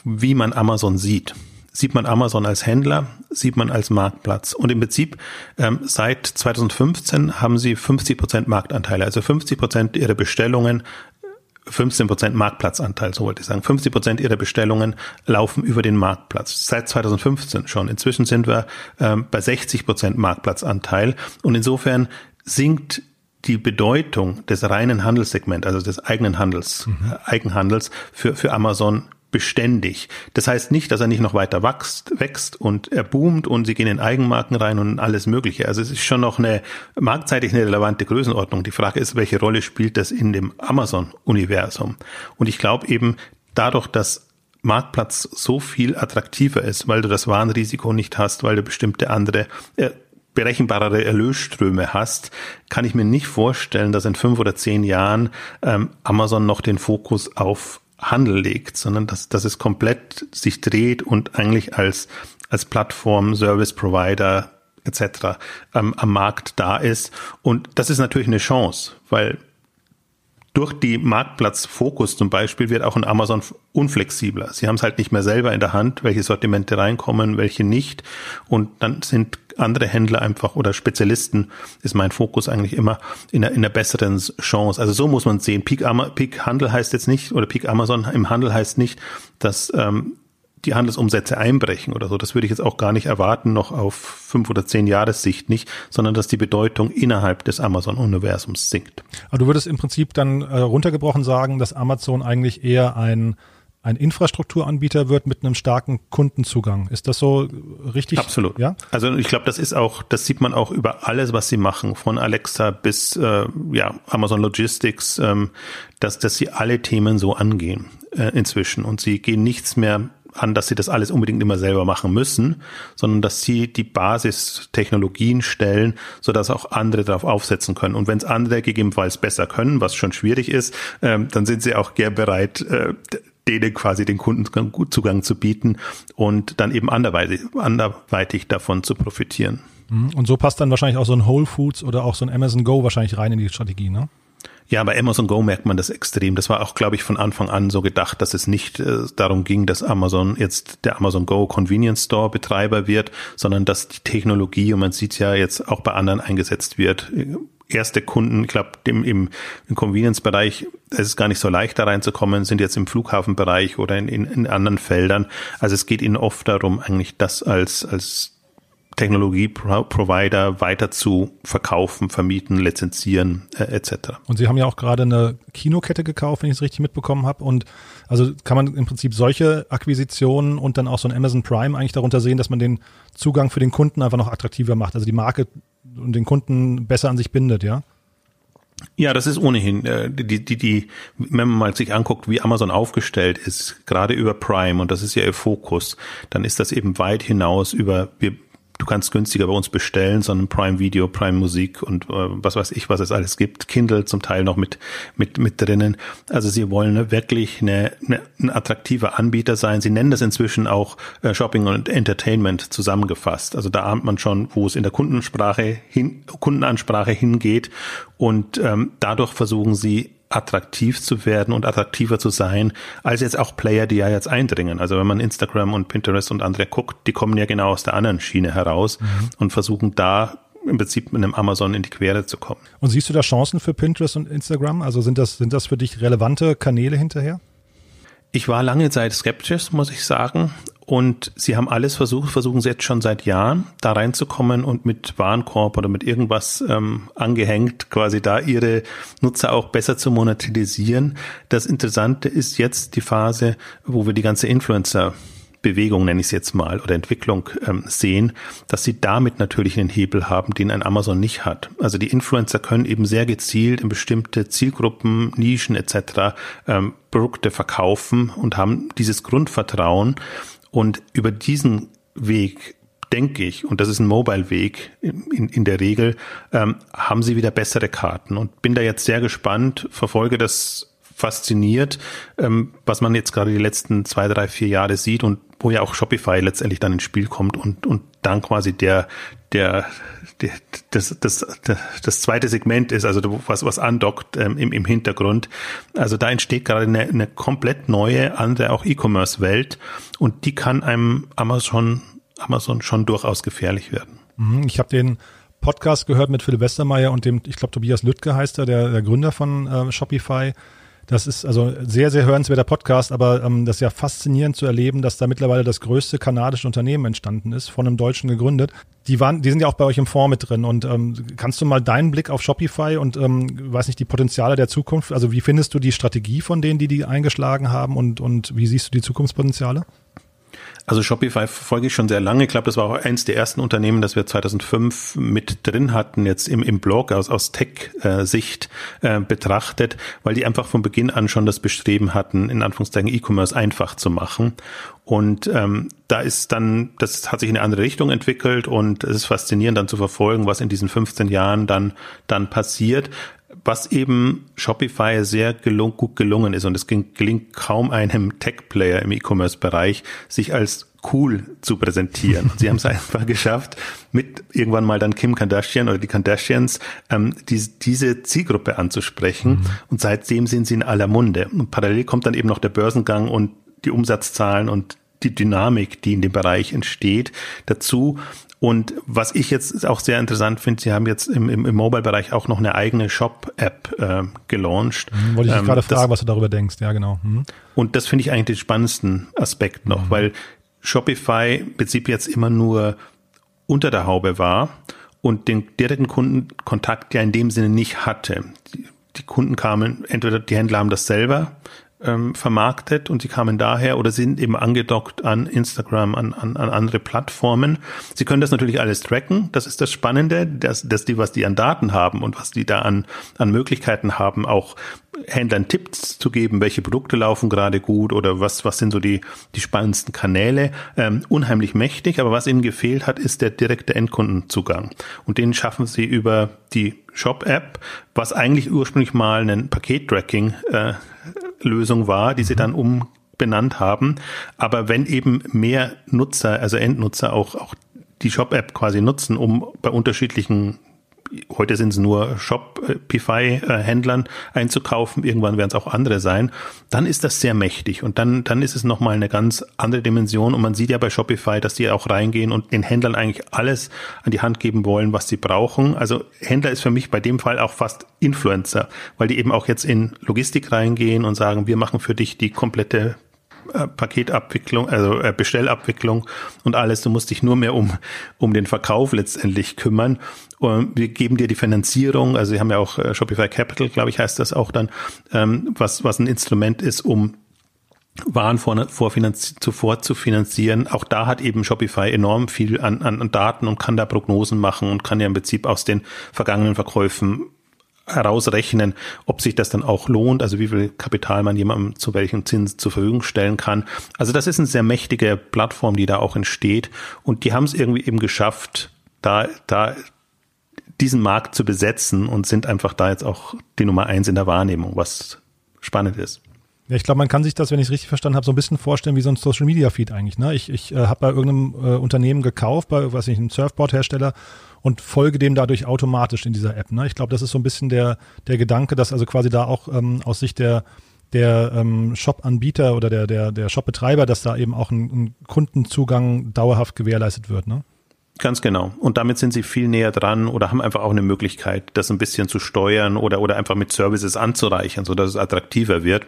wie man Amazon sieht sieht man Amazon als Händler, sieht man als Marktplatz. Und im Prinzip ähm, seit 2015 haben sie 50 Prozent Marktanteile, also 50 Prozent ihrer Bestellungen 15 Prozent Marktplatzanteil, so wollte ich sagen. 50 Prozent ihrer Bestellungen laufen über den Marktplatz. Seit 2015 schon. Inzwischen sind wir ähm, bei 60 Prozent Marktplatzanteil. Und insofern sinkt die Bedeutung des reinen Handelssegments, also des eigenen Handels, mhm. äh, Eigenhandels für, für Amazon beständig. Das heißt nicht, dass er nicht noch weiter wächst, wächst und er boomt und sie gehen in Eigenmarken rein und alles Mögliche. Also es ist schon noch eine marktseitig eine relevante Größenordnung. Die Frage ist, welche Rolle spielt das in dem Amazon-Universum? Und ich glaube eben, dadurch, dass Marktplatz so viel attraktiver ist, weil du das Warnrisiko nicht hast, weil du bestimmte andere äh, berechenbarere Erlösströme hast, kann ich mir nicht vorstellen, dass in fünf oder zehn Jahren ähm, Amazon noch den Fokus auf Handel legt, sondern dass, dass es komplett sich dreht und eigentlich als, als Plattform, Service Provider etc. Ähm, am Markt da ist. Und das ist natürlich eine Chance, weil durch die Marktplatzfokus zum Beispiel wird auch ein Amazon unflexibler. Sie haben es halt nicht mehr selber in der Hand, welche Sortimente reinkommen, welche nicht. Und dann sind andere Händler einfach oder Spezialisten, ist mein Fokus eigentlich immer in einer, in einer besseren Chance. Also so muss man sehen. Peak, Peak Handel heißt jetzt nicht, oder Peak Amazon im Handel heißt nicht, dass ähm, die Handelsumsätze einbrechen oder so. Das würde ich jetzt auch gar nicht erwarten, noch auf fünf oder zehn Jahressicht nicht, sondern dass die Bedeutung innerhalb des Amazon-Universums sinkt.
Aber du würdest im Prinzip dann äh, runtergebrochen sagen, dass Amazon eigentlich eher ein ein Infrastrukturanbieter wird mit einem starken Kundenzugang. Ist das so richtig?
Absolut. Ja. Also ich glaube, das ist auch, das sieht man auch über alles, was sie machen, von Alexa bis äh, ja Amazon Logistics, ähm, dass dass sie alle Themen so angehen äh, inzwischen und sie gehen nichts mehr an, dass sie das alles unbedingt immer selber machen müssen, sondern dass sie die Basistechnologien stellen, sodass auch andere darauf aufsetzen können. Und wenn es andere gegebenenfalls besser können, was schon schwierig ist, ähm, dann sind sie auch gern bereit, äh, denen quasi den Kunden Zugang zu bieten und dann eben anderweitig, anderweitig davon zu profitieren.
Mhm. Und so passt dann wahrscheinlich auch so ein Whole Foods oder auch so ein Amazon Go wahrscheinlich rein in die Strategie, ne?
Ja, bei Amazon Go merkt man das extrem. Das war auch, glaube ich, von Anfang an so gedacht, dass es nicht äh, darum ging, dass Amazon jetzt der Amazon Go Convenience Store Betreiber wird, sondern dass die Technologie, und man sieht ja jetzt auch bei anderen eingesetzt wird, erste Kunden, ich glaube, im, im, Convenience-Bereich ist es gar nicht so leicht, da reinzukommen, sind jetzt im Flughafenbereich oder in, in, in anderen Feldern. Also es geht ihnen oft darum, eigentlich das als, als Technologie-Provider weiter zu verkaufen, vermieten, lizenzieren äh, etc.
Und Sie haben ja auch gerade eine Kinokette gekauft, wenn ich es richtig mitbekommen habe. Und also kann man im Prinzip solche Akquisitionen und dann auch so ein Amazon Prime eigentlich darunter sehen, dass man den Zugang für den Kunden einfach noch attraktiver macht, also die Marke und den Kunden besser an sich bindet, ja?
Ja, das ist ohnehin, äh, die, die, die, wenn man mal sich anguckt, wie Amazon aufgestellt ist, gerade über Prime, und das ist ja ihr Fokus, dann ist das eben weit hinaus über, wir du kannst günstiger bei uns bestellen, sondern Prime Video, Prime Musik und äh, was weiß ich, was es alles gibt. Kindle zum Teil noch mit, mit, mit drinnen. Also sie wollen wirklich eine, eine, ein attraktiver Anbieter sein. Sie nennen das inzwischen auch äh, Shopping und Entertainment zusammengefasst. Also da ahnt man schon, wo es in der Kundensprache hin, Kundenansprache hingeht und ähm, dadurch versuchen sie attraktiv zu werden und attraktiver zu sein, als jetzt auch Player, die ja jetzt eindringen. Also wenn man Instagram und Pinterest und andere guckt, die kommen ja genau aus der anderen Schiene heraus mhm. und versuchen da im Prinzip mit einem Amazon in die Quere zu kommen.
Und siehst du da Chancen für Pinterest und Instagram? Also sind das, sind das für dich relevante Kanäle hinterher?
Ich war lange Zeit skeptisch, muss ich sagen. Und sie haben alles versucht, versuchen sie jetzt schon seit Jahren da reinzukommen und mit Warenkorb oder mit irgendwas ähm, angehängt, quasi da ihre Nutzer auch besser zu monetarisieren. Das Interessante ist jetzt die Phase, wo wir die ganze Influencer Bewegung, nenne ich es jetzt mal, oder Entwicklung ähm, sehen, dass sie damit natürlich einen Hebel haben, den ein Amazon nicht hat. Also die Influencer können eben sehr gezielt in bestimmte Zielgruppen, Nischen etc. Ähm, Produkte verkaufen und haben dieses Grundvertrauen. Und über diesen Weg denke ich, und das ist ein Mobile-Weg in, in der Regel, ähm, haben sie wieder bessere Karten. Und bin da jetzt sehr gespannt, verfolge das fasziniert, ähm, was man jetzt gerade die letzten zwei, drei, vier Jahre sieht und wo ja auch Shopify letztendlich dann ins Spiel kommt und, und dann quasi der, der, der das, das, das, zweite Segment ist, also was, was andockt ähm, im, im Hintergrund. Also da entsteht gerade eine, eine komplett neue, andere auch E-Commerce-Welt und die kann einem Amazon, Amazon schon durchaus gefährlich werden.
Mhm, ich habe den Podcast gehört mit Philipp Westermeier und dem, ich glaube, Tobias Lüttke heißt er, der, der Gründer von äh, Shopify. Das ist also sehr, sehr hörenswerter Podcast, aber ähm, das ist ja faszinierend zu erleben, dass da mittlerweile das größte kanadische Unternehmen entstanden ist, von einem Deutschen gegründet. Die waren, die sind ja auch bei euch im Fonds mit drin. Und ähm, kannst du mal deinen Blick auf Shopify und ähm, weiß nicht die Potenziale der Zukunft? Also wie findest du die Strategie von denen, die die eingeschlagen haben und und wie siehst du die Zukunftspotenziale?
Also Shopify verfolge ich schon sehr lange. Ich glaube, das war auch eins der ersten Unternehmen, das wir 2005 mit drin hatten, jetzt im, im Blog aus, aus Tech-Sicht äh, betrachtet, weil die einfach von Beginn an schon das Bestreben hatten, in Anführungszeichen E-Commerce einfach zu machen. Und ähm, da ist dann, das hat sich in eine andere Richtung entwickelt und es ist faszinierend dann zu verfolgen, was in diesen 15 Jahren dann, dann passiert was eben Shopify sehr gelung, gut gelungen ist und es gelingt kaum einem Tech-Player im E-Commerce-Bereich, sich als cool zu präsentieren. Und sie haben es einfach geschafft, mit irgendwann mal dann Kim Kardashian oder die Kardashians ähm, die, diese Zielgruppe anzusprechen. Mhm. Und seitdem sind sie in aller Munde. Und parallel kommt dann eben noch der Börsengang und die Umsatzzahlen und die Dynamik, die in dem Bereich entsteht, dazu. Und was ich jetzt auch sehr interessant finde, sie haben jetzt im, im, im Mobile-Bereich auch noch eine eigene Shop-App äh, gelauncht.
Mhm, wollte ich ähm, gerade fragen, was du darüber denkst. Ja, genau. Mhm.
Und das finde ich eigentlich den spannendsten Aspekt noch, mhm. weil Shopify im Prinzip jetzt immer nur unter der Haube war und den direkten Kundenkontakt ja in dem Sinne nicht hatte. Die, die Kunden kamen, entweder die Händler haben das selber ähm, vermarktet und sie kamen daher oder sind eben angedockt an Instagram, an, an, an andere Plattformen. Sie können das natürlich alles tracken. Das ist das Spannende, dass, dass die, was die an Daten haben und was die da an, an Möglichkeiten haben, auch Händlern Tipps zu geben, welche Produkte laufen gerade gut oder was, was sind so die, die spannendsten Kanäle. Ähm, unheimlich mächtig, aber was ihnen gefehlt hat, ist der direkte Endkundenzugang. Und den schaffen sie über die Shop-App, was eigentlich ursprünglich mal ein Paket-Tracking äh, Lösung war, die sie dann umbenannt haben. Aber wenn eben mehr Nutzer, also Endnutzer auch, auch die Shop-App quasi nutzen, um bei unterschiedlichen heute sind es nur Shopify-Händlern einzukaufen, irgendwann werden es auch andere sein, dann ist das sehr mächtig und dann, dann ist es nochmal eine ganz andere Dimension und man sieht ja bei Shopify, dass die auch reingehen und den Händlern eigentlich alles an die Hand geben wollen, was sie brauchen. Also Händler ist für mich bei dem Fall auch fast Influencer, weil die eben auch jetzt in Logistik reingehen und sagen, wir machen für dich die komplette äh, Paketabwicklung, also äh, Bestellabwicklung und alles. Du musst dich nur mehr um, um den Verkauf letztendlich kümmern. Und wir geben dir die Finanzierung, also sie haben ja auch äh, Shopify Capital, glaube ich, heißt das auch dann, ähm, was, was ein Instrument ist, um waren vor, vor zuvor zu finanzieren. Auch da hat eben Shopify enorm viel an, an Daten und kann da Prognosen machen und kann ja im Prinzip aus den vergangenen Verkäufen herausrechnen, ob sich das dann auch lohnt, also wie viel Kapital man jemandem zu welchem Zins zur Verfügung stellen kann. Also das ist eine sehr mächtige Plattform, die da auch entsteht und die haben es irgendwie eben geschafft, da, da diesen Markt zu besetzen und sind einfach da jetzt auch die Nummer eins in der Wahrnehmung, was spannend ist.
Ja, ich glaube, man kann sich das, wenn ich es richtig verstanden habe, so ein bisschen vorstellen wie so ein Social Media Feed eigentlich. Ne? Ich, ich äh, habe bei irgendeinem äh, Unternehmen gekauft, bei was ich einem Surfboard-Hersteller und folge dem dadurch automatisch in dieser App. Ne? Ich glaube, das ist so ein bisschen der, der Gedanke, dass also quasi da auch ähm, aus Sicht der, der ähm, Shop-Anbieter oder der, der, der Shop-Betreiber, dass da eben auch ein, ein Kundenzugang dauerhaft gewährleistet wird. Ne?
Ganz genau. Und damit sind sie viel näher dran oder haben einfach auch eine Möglichkeit, das ein bisschen zu steuern oder, oder einfach mit Services anzureichern, sodass es attraktiver wird.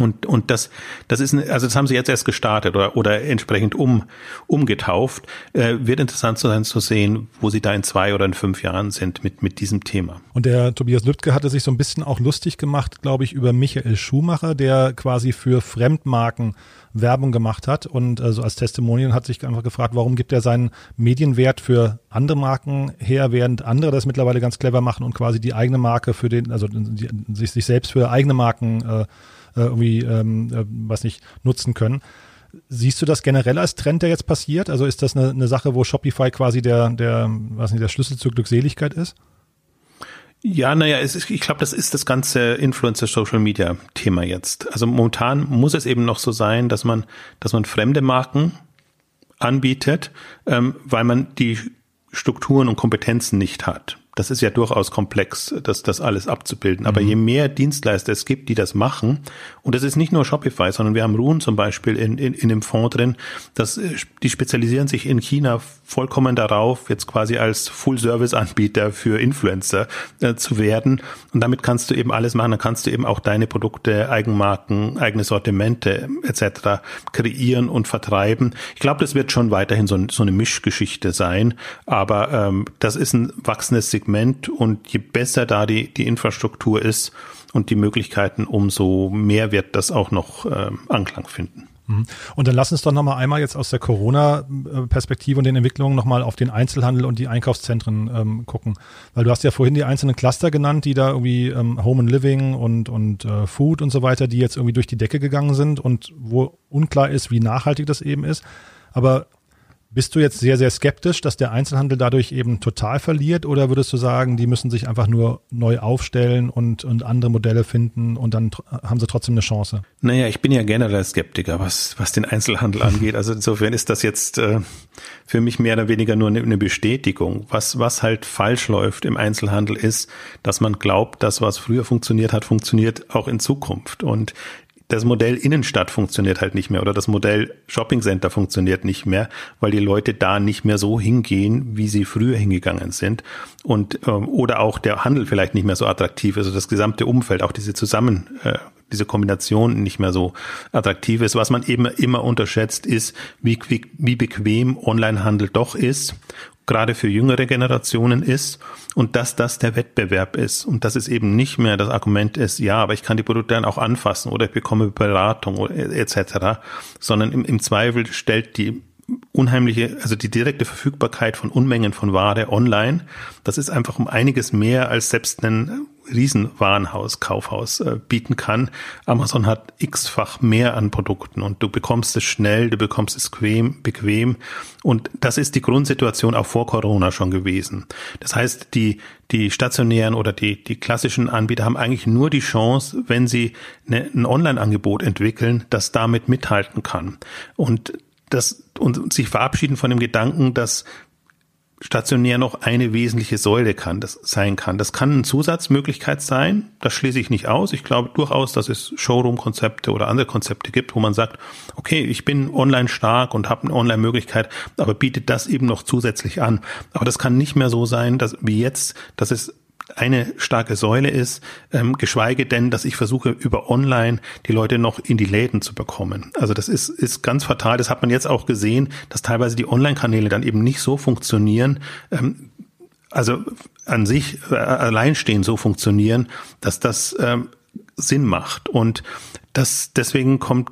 Und, und das, das ist, also das haben sie jetzt erst gestartet oder, oder entsprechend um, umgetauft. Äh, wird interessant sein zu sehen, wo sie da in zwei oder in fünf Jahren sind mit, mit diesem Thema.
Und der Tobias Lüttke hatte sich so ein bisschen auch lustig gemacht, glaube ich, über Michael Schumacher, der quasi für Fremdmarken Werbung gemacht hat und also als Testimonial hat sich einfach gefragt, warum gibt er seinen Medienwert für andere Marken her, während andere das mittlerweile ganz clever machen und quasi die eigene Marke für den, also die, sich, sich selbst für eigene Marken äh, äh, irgendwie, ähm, äh, was nicht, nutzen können. Siehst du das generell als Trend, der jetzt passiert? Also ist das eine, eine Sache, wo Shopify quasi der, der, was nicht, der Schlüssel zur Glückseligkeit ist?
Ja, naja, ist, ich glaube, das ist das ganze Influencer-Social-Media-Thema jetzt. Also momentan muss es eben noch so sein, dass man, dass man fremde Marken anbietet, ähm, weil man die Strukturen und Kompetenzen nicht hat das ist ja durchaus komplex, das, das alles abzubilden. Aber mhm. je mehr Dienstleister es gibt, die das machen, und das ist nicht nur Shopify, sondern wir haben Rune zum Beispiel in, in, in dem Fonds drin, das, äh, die spezialisieren sich in China vollkommen darauf, jetzt quasi als Full-Service-Anbieter für Influencer äh, zu werden. Und damit kannst du eben alles machen. Dann kannst du eben auch deine Produkte, Eigenmarken, eigene Sortimente etc. kreieren und vertreiben. Ich glaube, das wird schon weiterhin so, so eine Mischgeschichte sein. Aber ähm, das ist ein wachsendes Segment Segment und je besser da die, die Infrastruktur ist und die Möglichkeiten, umso mehr wird das auch noch äh, Anklang finden.
Mhm. Und dann lass uns doch nochmal einmal jetzt aus der Corona-Perspektive und den Entwicklungen nochmal auf den Einzelhandel und die Einkaufszentren ähm, gucken. Weil du hast ja vorhin die einzelnen Cluster genannt, die da irgendwie ähm, Home and Living und, und äh, Food und so weiter, die jetzt irgendwie durch die Decke gegangen sind und wo unklar ist, wie nachhaltig das eben ist. Aber bist du jetzt sehr, sehr skeptisch, dass der Einzelhandel dadurch eben total verliert oder würdest du sagen, die müssen sich einfach nur neu aufstellen und, und andere Modelle finden und dann haben sie trotzdem eine Chance?
Naja, ich bin ja generell Skeptiker, was, was den Einzelhandel angeht. Also insofern ist das jetzt äh, für mich mehr oder weniger nur eine, Bestätigung. Was, was halt falsch läuft im Einzelhandel ist, dass man glaubt, dass was früher funktioniert hat, funktioniert auch in Zukunft. Und das Modell Innenstadt funktioniert halt nicht mehr oder das Modell Shopping Center funktioniert nicht mehr, weil die Leute da nicht mehr so hingehen, wie sie früher hingegangen sind und ähm, oder auch der Handel vielleicht nicht mehr so attraktiv ist, also das gesamte Umfeld, auch diese Zusammen äh, diese Kombination nicht mehr so attraktiv ist. Was man eben immer unterschätzt, ist, wie, wie, wie bequem Onlinehandel doch ist gerade für jüngere Generationen ist und dass das der Wettbewerb ist und dass es eben nicht mehr das Argument ist, ja, aber ich kann die Produkte dann auch anfassen oder ich bekomme Beratung oder etc., sondern im, im Zweifel stellt die unheimliche, also die direkte Verfügbarkeit von Unmengen von Ware online, das ist einfach um einiges mehr als selbst ein Riesenwarenhaus, Kaufhaus äh, bieten kann. Amazon hat x-fach mehr an Produkten und du bekommst es schnell, du bekommst es bequem, bequem. Und das ist die Grundsituation auch vor Corona schon gewesen. Das heißt, die, die stationären oder die, die klassischen Anbieter haben eigentlich nur die Chance, wenn sie eine, ein Online-Angebot entwickeln, das damit mithalten kann. Und das, und sich verabschieden von dem Gedanken, dass stationär noch eine wesentliche Säule kann, das sein kann. Das kann eine Zusatzmöglichkeit sein, das schließe ich nicht aus. Ich glaube durchaus, dass es Showroom-Konzepte oder andere Konzepte gibt, wo man sagt, okay, ich bin online stark und habe eine Online-Möglichkeit, aber bietet das eben noch zusätzlich an. Aber das kann nicht mehr so sein, dass wie jetzt, dass es eine starke Säule ist, ähm, geschweige denn, dass ich versuche, über online die Leute noch in die Läden zu bekommen. Also das ist, ist ganz fatal. Das hat man jetzt auch gesehen, dass teilweise die Online-Kanäle dann eben nicht so funktionieren, ähm, also an sich äh, alleinstehend so funktionieren, dass das ähm, Sinn macht. Und das deswegen kommt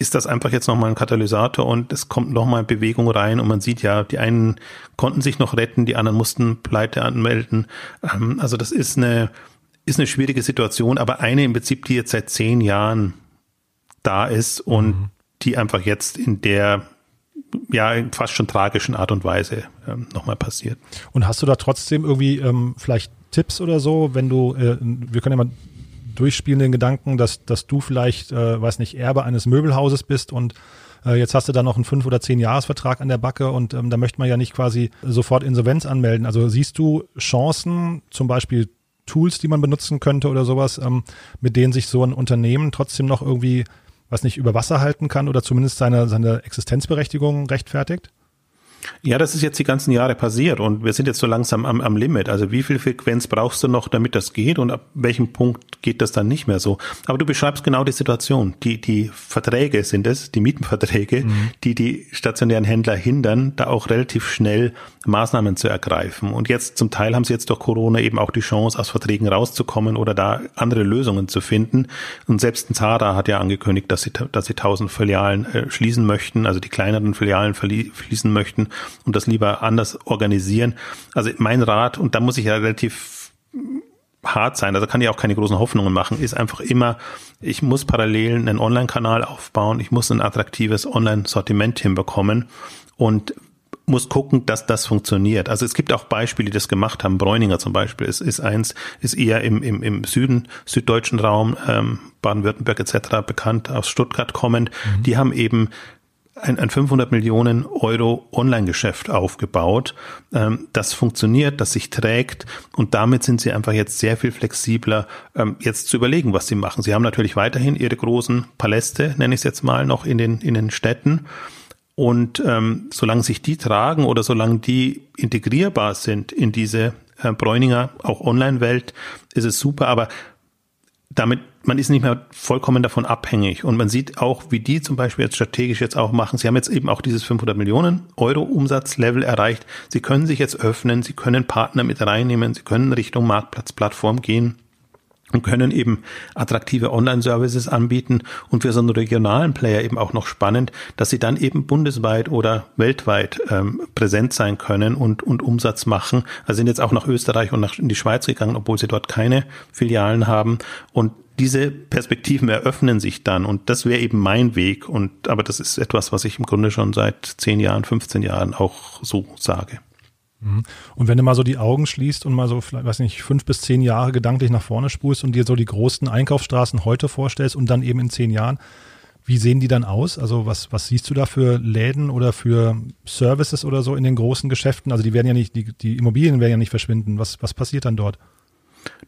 ist das einfach jetzt nochmal ein Katalysator und es kommt nochmal Bewegung rein und man sieht ja, die einen konnten sich noch retten, die anderen mussten Pleite anmelden. Ähm, also das ist eine, ist eine schwierige Situation, aber eine im Prinzip, die jetzt seit zehn Jahren da ist und mhm. die einfach jetzt in der ja fast schon tragischen Art und Weise ähm, nochmal passiert.
Und hast du da trotzdem irgendwie ähm, vielleicht Tipps oder so, wenn du, äh, wir können ja mal durchspielen den Gedanken, dass, dass du vielleicht, äh, weiß nicht, Erbe eines Möbelhauses bist und äh, jetzt hast du da noch einen fünf oder zehn Jahresvertrag an der Backe und ähm, da möchte man ja nicht quasi sofort Insolvenz anmelden. Also siehst du Chancen, zum Beispiel Tools, die man benutzen könnte oder sowas, ähm, mit denen sich so ein Unternehmen trotzdem noch irgendwie, was nicht, über Wasser halten kann oder zumindest seine, seine Existenzberechtigung rechtfertigt?
Ja, das ist jetzt die ganzen Jahre passiert und wir sind jetzt so langsam am, am Limit. Also wie viel Frequenz brauchst du noch, damit das geht und ab welchem Punkt geht das dann nicht mehr so? Aber du beschreibst genau die Situation. Die, die Verträge sind es, die Mietenverträge, mhm. die die stationären Händler hindern, da auch relativ schnell Maßnahmen zu ergreifen. Und jetzt zum Teil haben sie jetzt durch Corona eben auch die Chance, aus Verträgen rauszukommen oder da andere Lösungen zu finden. Und selbst ein Zara hat ja angekündigt, dass sie, dass sie tausend Filialen äh, schließen möchten, also die kleineren Filialen schließen möchten und das lieber anders organisieren. Also mein Rat, und da muss ich ja relativ hart sein, also kann ich auch keine großen Hoffnungen machen, ist einfach immer, ich muss parallel einen Online-Kanal aufbauen, ich muss ein attraktives Online-Sortiment hinbekommen und muss gucken, dass das funktioniert. Also es gibt auch Beispiele, die das gemacht haben. Bräuninger zum Beispiel ist, ist eins, ist eher im, im, im Süden, süddeutschen Raum, ähm, Baden-Württemberg etc. bekannt, aus Stuttgart kommend. Mhm. Die haben eben ein, ein 500 Millionen Euro Online-Geschäft aufgebaut, ähm, das funktioniert, das sich trägt und damit sind sie einfach jetzt sehr viel flexibler, ähm, jetzt zu überlegen, was sie machen. Sie haben natürlich weiterhin ihre großen Paläste, nenne ich es jetzt mal, noch in den, in den Städten. Und ähm, solange sich die tragen oder solange die integrierbar sind in diese äh, Bräuninger auch Online-Welt, ist es super. Aber damit man ist nicht mehr vollkommen davon abhängig. Und man sieht auch, wie die zum Beispiel jetzt strategisch jetzt auch machen. Sie haben jetzt eben auch dieses 500 Millionen Euro Umsatzlevel erreicht. Sie können sich jetzt öffnen. Sie können Partner mit reinnehmen. Sie können Richtung Marktplatzplattform gehen und können eben attraktive Online-Services anbieten und für so einen regionalen Player eben auch noch spannend, dass sie dann eben bundesweit oder weltweit ähm, präsent sein können und, und Umsatz machen. Also sind jetzt auch nach Österreich und nach in die Schweiz gegangen, obwohl sie dort keine Filialen haben und diese Perspektiven eröffnen sich dann und das wäre eben mein Weg und aber das ist etwas, was ich im Grunde schon seit zehn Jahren, 15 Jahren auch so sage.
Mhm. Und wenn du mal so die Augen schließt und mal so, vielleicht, weiß nicht, fünf bis zehn Jahre gedanklich nach vorne spulst und dir so die großen Einkaufsstraßen heute vorstellst und dann eben in zehn Jahren, wie sehen die dann aus? Also was, was siehst du da für Läden oder für Services oder so in den großen Geschäften? Also die werden ja nicht, die, die Immobilien werden ja nicht verschwinden. Was, was passiert dann dort?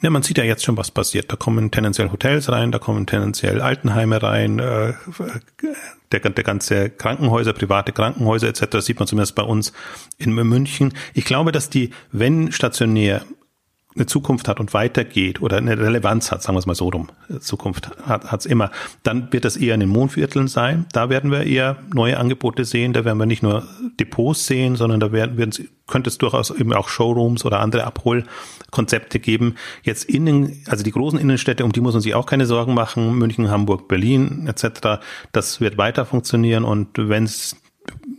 Ja, man sieht ja jetzt schon, was passiert. Da kommen tendenziell Hotels rein, da kommen tendenziell Altenheime rein, äh, der, der ganze Krankenhäuser, private Krankenhäuser etc. Das sieht man zumindest bei uns in München. Ich glaube, dass die, wenn stationär eine Zukunft hat und weitergeht oder eine Relevanz hat, sagen wir es mal so rum, Zukunft hat es immer, dann wird das eher in den Mondvierteln sein. Da werden wir eher neue Angebote sehen. Da werden wir nicht nur Depots sehen, sondern da werden, werden könnte es durchaus eben auch Showrooms oder andere Abholkonzepte geben. Jetzt innen, also die großen Innenstädte, um die muss man sich auch keine Sorgen machen. München, Hamburg, Berlin etc. Das wird weiter funktionieren und wenn es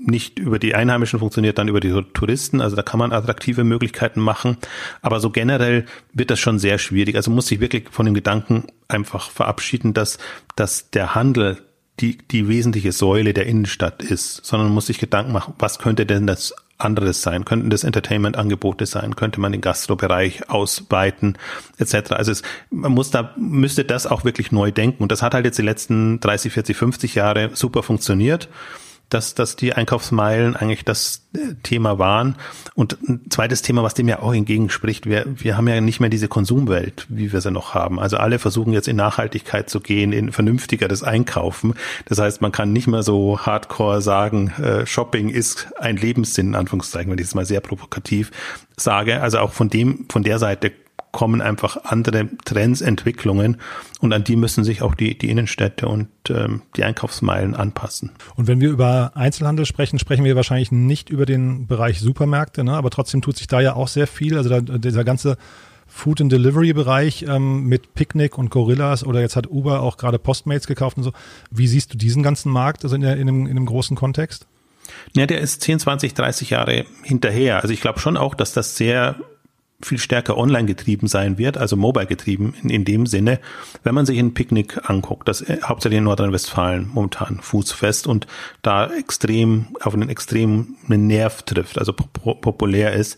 nicht über die Einheimischen funktioniert, dann über die Touristen. Also da kann man attraktive Möglichkeiten machen. Aber so generell wird das schon sehr schwierig. Also muss sich wirklich von dem Gedanken einfach verabschieden, dass, dass der Handel die, die wesentliche Säule der Innenstadt ist, sondern muss sich Gedanken machen, was könnte denn das anderes sein? Könnten das Entertainment-Angebote sein? Könnte man den Gastrobereich ausweiten, etc.? Also es, man muss da, müsste das auch wirklich neu denken. Und das hat halt jetzt die letzten 30, 40, 50 Jahre super funktioniert dass, dass die Einkaufsmeilen eigentlich das äh, Thema waren. Und ein zweites Thema, was dem ja auch entgegenspricht, wir, wir haben ja nicht mehr diese Konsumwelt, wie wir sie noch haben. Also alle versuchen jetzt in Nachhaltigkeit zu gehen, in vernünftigeres Einkaufen. Das heißt, man kann nicht mehr so hardcore sagen, äh, Shopping ist ein Lebenssinn, in Anführungszeichen, wenn ich es mal sehr provokativ sage. Also auch von dem, von der Seite kommen einfach andere Trends, Entwicklungen und an die müssen sich auch die, die Innenstädte und ähm, die Einkaufsmeilen anpassen.
Und wenn wir über Einzelhandel sprechen, sprechen wir wahrscheinlich nicht über den Bereich Supermärkte, ne? aber trotzdem tut sich da ja auch sehr viel. Also da, dieser ganze Food and Delivery Bereich ähm, mit Picnic und Gorillas oder jetzt hat Uber auch gerade Postmates gekauft und so. Wie siehst du diesen ganzen Markt, also in, der, in, einem, in einem großen Kontext?
Ja, der ist 10, 20, 30 Jahre hinterher. Also ich glaube schon auch, dass das sehr viel stärker online getrieben sein wird, also mobile getrieben in, in dem Sinne, wenn man sich ein Picknick anguckt, das äh, hauptsächlich in Nordrhein-Westfalen momentan fußfest und da extrem auf einen extremen Nerv trifft, also populär ist,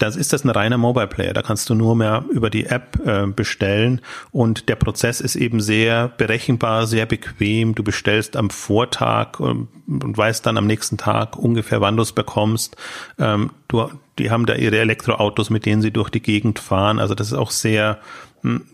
das ist das ein reiner Mobile Player. Da kannst du nur mehr über die App äh, bestellen und der Prozess ist eben sehr berechenbar, sehr bequem. Du bestellst am Vortag ähm, und weißt dann am nächsten Tag ungefähr, wann du es bekommst. Ähm, du, die haben da ihre Elektroautos, mit denen sie durch die Gegend fahren. Also das ist auch sehr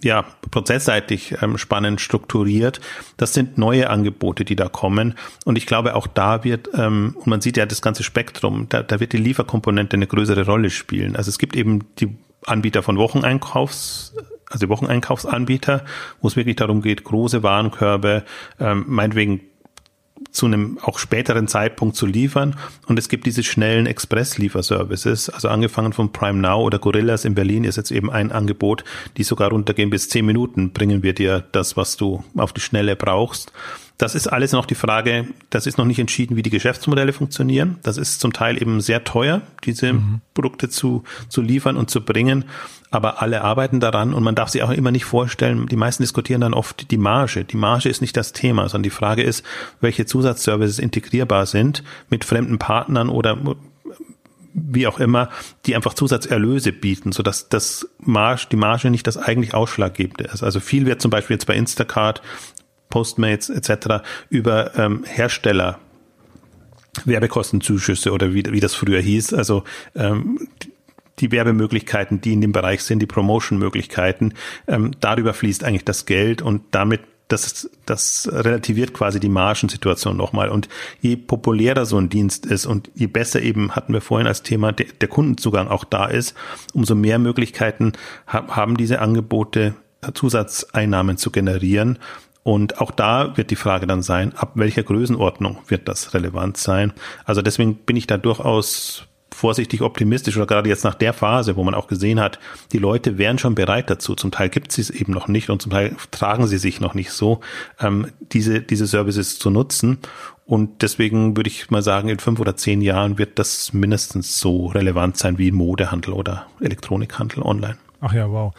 ja, prozessseitig ähm, spannend strukturiert. Das sind neue Angebote, die da kommen. Und ich glaube, auch da wird, ähm, und man sieht ja das ganze Spektrum, da, da wird die Lieferkomponente eine größere Rolle spielen. Also es gibt eben die Anbieter von Wocheneinkaufs, also Wocheneinkaufsanbieter, wo es wirklich darum geht, große Warenkörbe, ähm, meinetwegen zu einem auch späteren Zeitpunkt zu liefern. Und es gibt diese schnellen Express-Lieferservices, also angefangen von Prime Now oder Gorillas in Berlin ist jetzt eben ein Angebot, die sogar runtergehen bis zehn Minuten, bringen wir dir das, was du auf die Schnelle brauchst. Das ist alles noch die Frage, das ist noch nicht entschieden, wie die Geschäftsmodelle funktionieren. Das ist zum Teil eben sehr teuer, diese mhm. Produkte zu, zu liefern und zu bringen. Aber alle arbeiten daran und man darf sich auch immer nicht vorstellen, die meisten diskutieren dann oft die Marge. Die Marge ist nicht das Thema, sondern die Frage ist, welche Zusatzservices integrierbar sind mit fremden Partnern oder wie auch immer, die einfach Zusatzerlöse bieten, sodass das Marge, die Marge nicht das eigentlich Ausschlaggebende ist. Also viel wird zum Beispiel jetzt bei Instacart Postmates etc. über ähm, Hersteller Werbekostenzuschüsse oder wie, wie das früher hieß. Also ähm, die Werbemöglichkeiten, die in dem Bereich sind, die Promotion-Möglichkeiten, ähm, darüber fließt eigentlich das Geld und damit das, das relativiert quasi die Margensituation nochmal. Und je populärer so ein Dienst ist und je besser eben, hatten wir vorhin als Thema, der, der Kundenzugang auch da ist, umso mehr Möglichkeiten haben diese Angebote, Zusatzeinnahmen zu generieren. Und auch da wird die Frage dann sein, ab welcher Größenordnung wird das relevant sein? Also deswegen bin ich da durchaus vorsichtig optimistisch oder gerade jetzt nach der Phase, wo man auch gesehen hat, die Leute wären schon bereit dazu. Zum Teil gibt sie es eben noch nicht und zum Teil tragen sie sich noch nicht so, ähm, diese, diese Services zu nutzen. Und deswegen würde ich mal sagen, in fünf oder zehn Jahren wird das mindestens so relevant sein wie Modehandel oder Elektronikhandel online.
Ach ja, wow.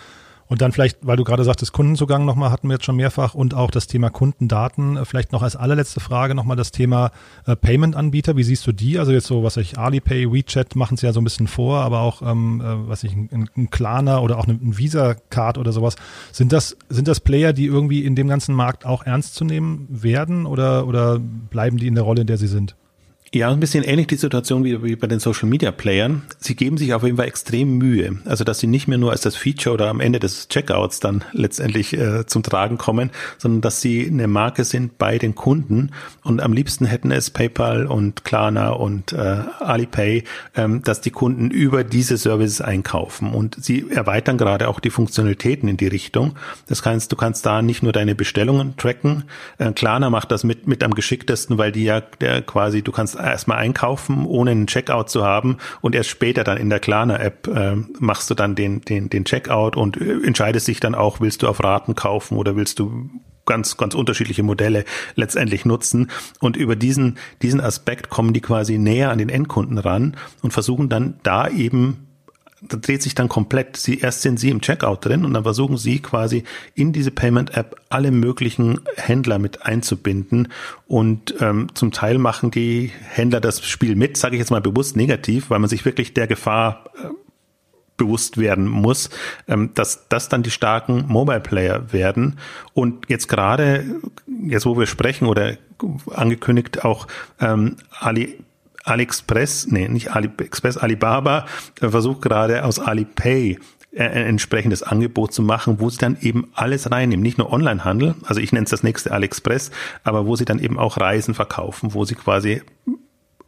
Und dann vielleicht, weil du gerade sagtest, Kundenzugang nochmal hatten wir jetzt schon mehrfach und auch das Thema Kundendaten. Äh, vielleicht noch als allerletzte Frage nochmal das Thema äh, Payment-Anbieter. Wie siehst du die? Also jetzt so, was ich Alipay, WeChat machen es ja so ein bisschen vor, aber auch, ähm, äh, was ich, ein, ein Klarna oder auch ein Visa-Card oder sowas. Sind das, sind das Player, die irgendwie in dem ganzen Markt auch ernst zu nehmen werden oder, oder bleiben die in der Rolle, in der sie sind?
Ja, ein bisschen ähnlich die Situation wie, bei den Social Media Playern. Sie geben sich auf jeden Fall extrem Mühe. Also, dass sie nicht mehr nur als das Feature oder am Ende des Checkouts dann letztendlich äh, zum Tragen kommen, sondern dass sie eine Marke sind bei den Kunden. Und am liebsten hätten es PayPal und Klarna und äh, Alipay, ähm, dass die Kunden über diese Services einkaufen. Und sie erweitern gerade auch die Funktionalitäten in die Richtung. Das kannst, du kannst da nicht nur deine Bestellungen tracken. Äh, Klarna macht das mit, mit am geschicktesten, weil die ja der quasi, du kannst erstmal einkaufen, ohne einen Checkout zu haben und erst später dann in der Klarna-App äh, machst du dann den, den, den Checkout und äh, entscheidest dich dann auch, willst du auf Raten kaufen oder willst du ganz, ganz unterschiedliche Modelle letztendlich nutzen. Und über diesen, diesen Aspekt kommen die quasi näher an den Endkunden ran und versuchen dann da eben da dreht sich dann komplett. Sie, erst sind Sie im Checkout drin und dann versuchen Sie quasi in diese Payment-App alle möglichen Händler mit einzubinden und ähm, zum Teil machen die Händler das Spiel mit, sage ich jetzt mal bewusst negativ, weil man sich wirklich der Gefahr äh, bewusst werden muss, ähm, dass das dann die starken Mobile Player werden. Und jetzt gerade, jetzt wo wir sprechen oder angekündigt auch ähm, Ali AliExpress, nee, nicht AliExpress, Alibaba äh, versucht gerade aus Alipay äh, ein entsprechendes Angebot zu machen, wo sie dann eben alles reinnehmen, nicht nur Onlinehandel, also ich nenne es das nächste AliExpress, aber wo sie dann eben auch Reisen verkaufen, wo sie quasi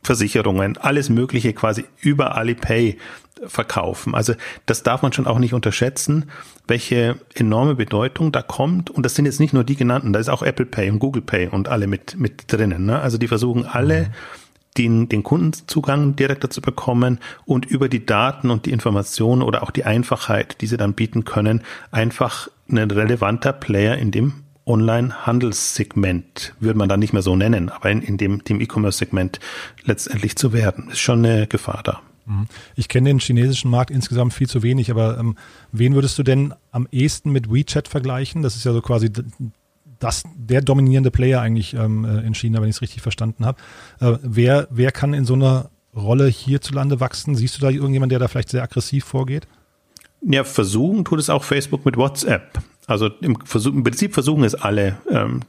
Versicherungen, alles Mögliche quasi über Alipay verkaufen. Also das darf man schon auch nicht unterschätzen, welche enorme Bedeutung da kommt. Und das sind jetzt nicht nur die genannten, da ist auch Apple Pay und Google Pay und alle mit, mit drinnen. Ne? Also die versuchen alle, mhm den, den Kundenzugang direkter zu bekommen und über die Daten und die Informationen oder auch die Einfachheit, die sie dann bieten können, einfach ein relevanter Player in dem Online-Handelssegment, würde man dann nicht mehr so nennen, aber in, in dem, dem E-Commerce-Segment letztendlich zu werden. Ist schon eine Gefahr da.
Mhm. Ich kenne den chinesischen Markt insgesamt viel zu wenig, aber ähm, wen würdest du denn am ehesten mit WeChat vergleichen? Das ist ja so quasi das, der dominierende Player eigentlich ähm, äh, in China, wenn ich es richtig verstanden habe. Äh, wer, wer kann in so einer Rolle hierzulande wachsen? Siehst du da irgendjemand, der da vielleicht sehr aggressiv vorgeht?
Ja, versuchen tut es auch Facebook mit WhatsApp. Also im, Versuch, im Prinzip versuchen es alle ähm,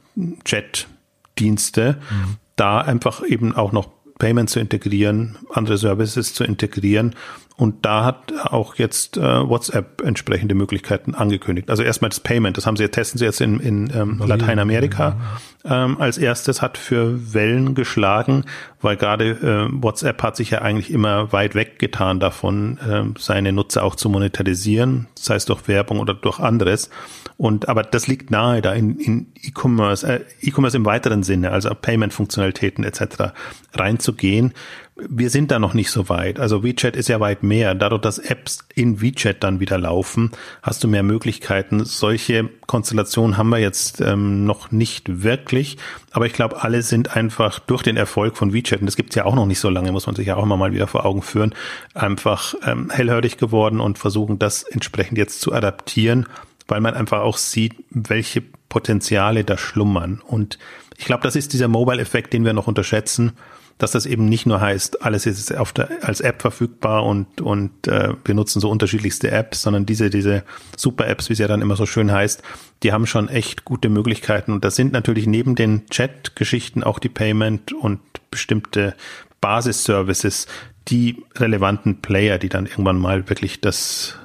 Chat-Dienste, mhm. da einfach eben auch noch Payment zu integrieren, andere Services zu integrieren und da hat auch jetzt äh, WhatsApp entsprechende Möglichkeiten angekündigt. Also erstmal das Payment, das haben sie, testen sie jetzt in, in ähm, Lateinamerika ähm, als erstes, hat für Wellen geschlagen, weil gerade äh, WhatsApp hat sich ja eigentlich immer weit weggetan davon, äh, seine Nutzer auch zu monetarisieren, sei es durch Werbung oder durch anderes. Und aber das liegt nahe, da in, in E-Commerce, äh, E-Commerce im weiteren Sinne, also Payment-Funktionalitäten etc. reinzugehen wir sind da noch nicht so weit. Also WeChat ist ja weit mehr. Dadurch, dass Apps in WeChat dann wieder laufen, hast du mehr Möglichkeiten. Solche Konstellationen haben wir jetzt ähm, noch nicht wirklich. Aber ich glaube, alle sind einfach durch den Erfolg von WeChat, und das gibt's ja auch noch nicht so lange, muss man sich ja auch immer mal wieder vor Augen führen, einfach ähm, hellhörig geworden und versuchen, das entsprechend jetzt zu adaptieren, weil man einfach auch sieht, welche Potenziale da schlummern. Und ich glaube, das ist dieser Mobile-Effekt, den wir noch unterschätzen dass das eben nicht nur heißt, alles ist auf der, als App verfügbar und, und äh, wir nutzen so unterschiedlichste Apps, sondern diese, diese Super-Apps, wie es ja dann immer so schön heißt, die haben schon echt gute Möglichkeiten. Und das sind natürlich neben den Chat-Geschichten auch die Payment und bestimmte Basis-Services, die relevanten Player, die dann irgendwann mal wirklich das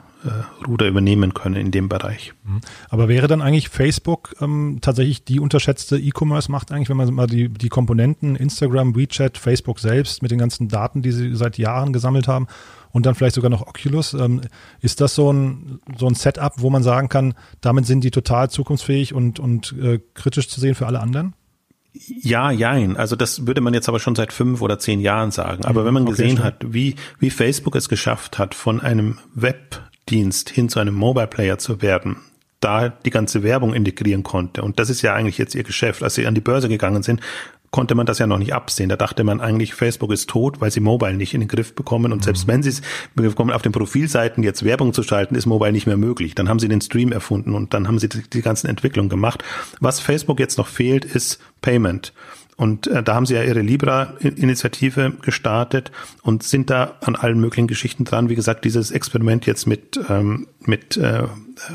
Ruder übernehmen können in dem Bereich.
Mhm. Aber wäre dann eigentlich Facebook ähm, tatsächlich die unterschätzte E-Commerce-Macht eigentlich, wenn man mal die, die Komponenten Instagram, WeChat, Facebook selbst mit den ganzen Daten, die sie seit Jahren gesammelt haben und dann vielleicht sogar noch Oculus, ähm, ist das so ein, so ein Setup, wo man sagen kann, damit sind die total zukunftsfähig und, und äh, kritisch zu sehen für alle anderen?
Ja, jein. Also das würde man jetzt aber schon seit fünf oder zehn Jahren sagen. Aber mhm. wenn man gesehen okay, hat, wie, wie Facebook es geschafft hat, von einem Web Dienst hin zu einem Mobile Player zu werden, da die ganze Werbung integrieren konnte. Und das ist ja eigentlich jetzt ihr Geschäft. Als sie an die Börse gegangen sind, konnte man das ja noch nicht absehen. Da dachte man eigentlich, Facebook ist tot, weil sie Mobile nicht in den Griff bekommen. Und mhm. selbst wenn sie es bekommen, auf den Profilseiten jetzt Werbung zu schalten, ist Mobile nicht mehr möglich. Dann haben sie den Stream erfunden und dann haben sie die, die ganzen Entwicklungen gemacht. Was Facebook jetzt noch fehlt, ist Payment. Und äh, da haben sie ja ihre Libra-Initiative gestartet und sind da an allen möglichen Geschichten dran. Wie gesagt, dieses Experiment jetzt mit, ähm, mit äh,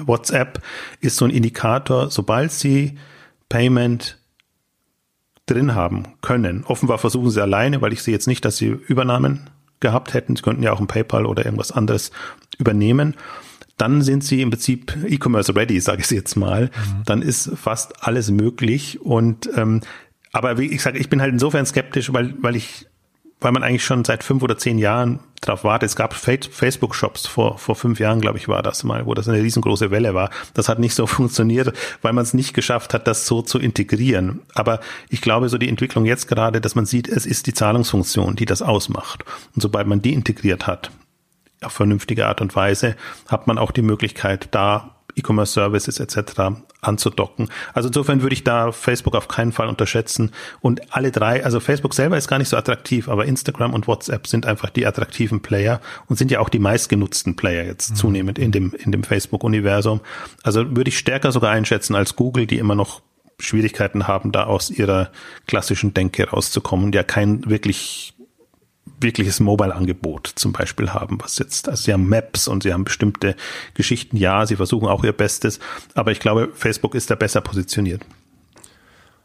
WhatsApp ist so ein Indikator, sobald sie Payment drin haben können. Offenbar versuchen sie alleine, weil ich sehe jetzt nicht, dass sie Übernahmen gehabt hätten. Sie könnten ja auch ein PayPal oder irgendwas anderes übernehmen. Dann sind sie im Prinzip E-Commerce ready, sage ich jetzt mal. Mhm. Dann ist fast alles möglich. Und ähm, aber wie ich sage, ich bin halt insofern skeptisch, weil weil ich weil man eigentlich schon seit fünf oder zehn Jahren drauf wartet. Es gab Facebook-Shops vor, vor fünf Jahren, glaube ich, war das mal, wo das eine riesengroße Welle war. Das hat nicht so funktioniert, weil man es nicht geschafft hat, das so zu integrieren. Aber ich glaube, so die Entwicklung jetzt gerade, dass man sieht, es ist die Zahlungsfunktion, die das ausmacht. Und sobald man die integriert hat, auf vernünftige Art und Weise, hat man auch die Möglichkeit, da E-Commerce Services etc. anzudocken. Also insofern würde ich da Facebook auf keinen Fall unterschätzen. Und alle drei, also Facebook selber ist gar nicht so attraktiv, aber Instagram und WhatsApp sind einfach die attraktiven Player und sind ja auch die meistgenutzten Player jetzt mhm. zunehmend in dem, in dem Facebook-Universum. Also würde ich stärker sogar einschätzen als Google, die immer noch Schwierigkeiten haben, da aus ihrer klassischen Denke rauszukommen, ja kein wirklich wirkliches Mobile-Angebot zum Beispiel haben, was jetzt, also sie haben Maps und sie haben bestimmte Geschichten, ja, sie versuchen auch ihr Bestes, aber ich glaube, Facebook ist da besser positioniert.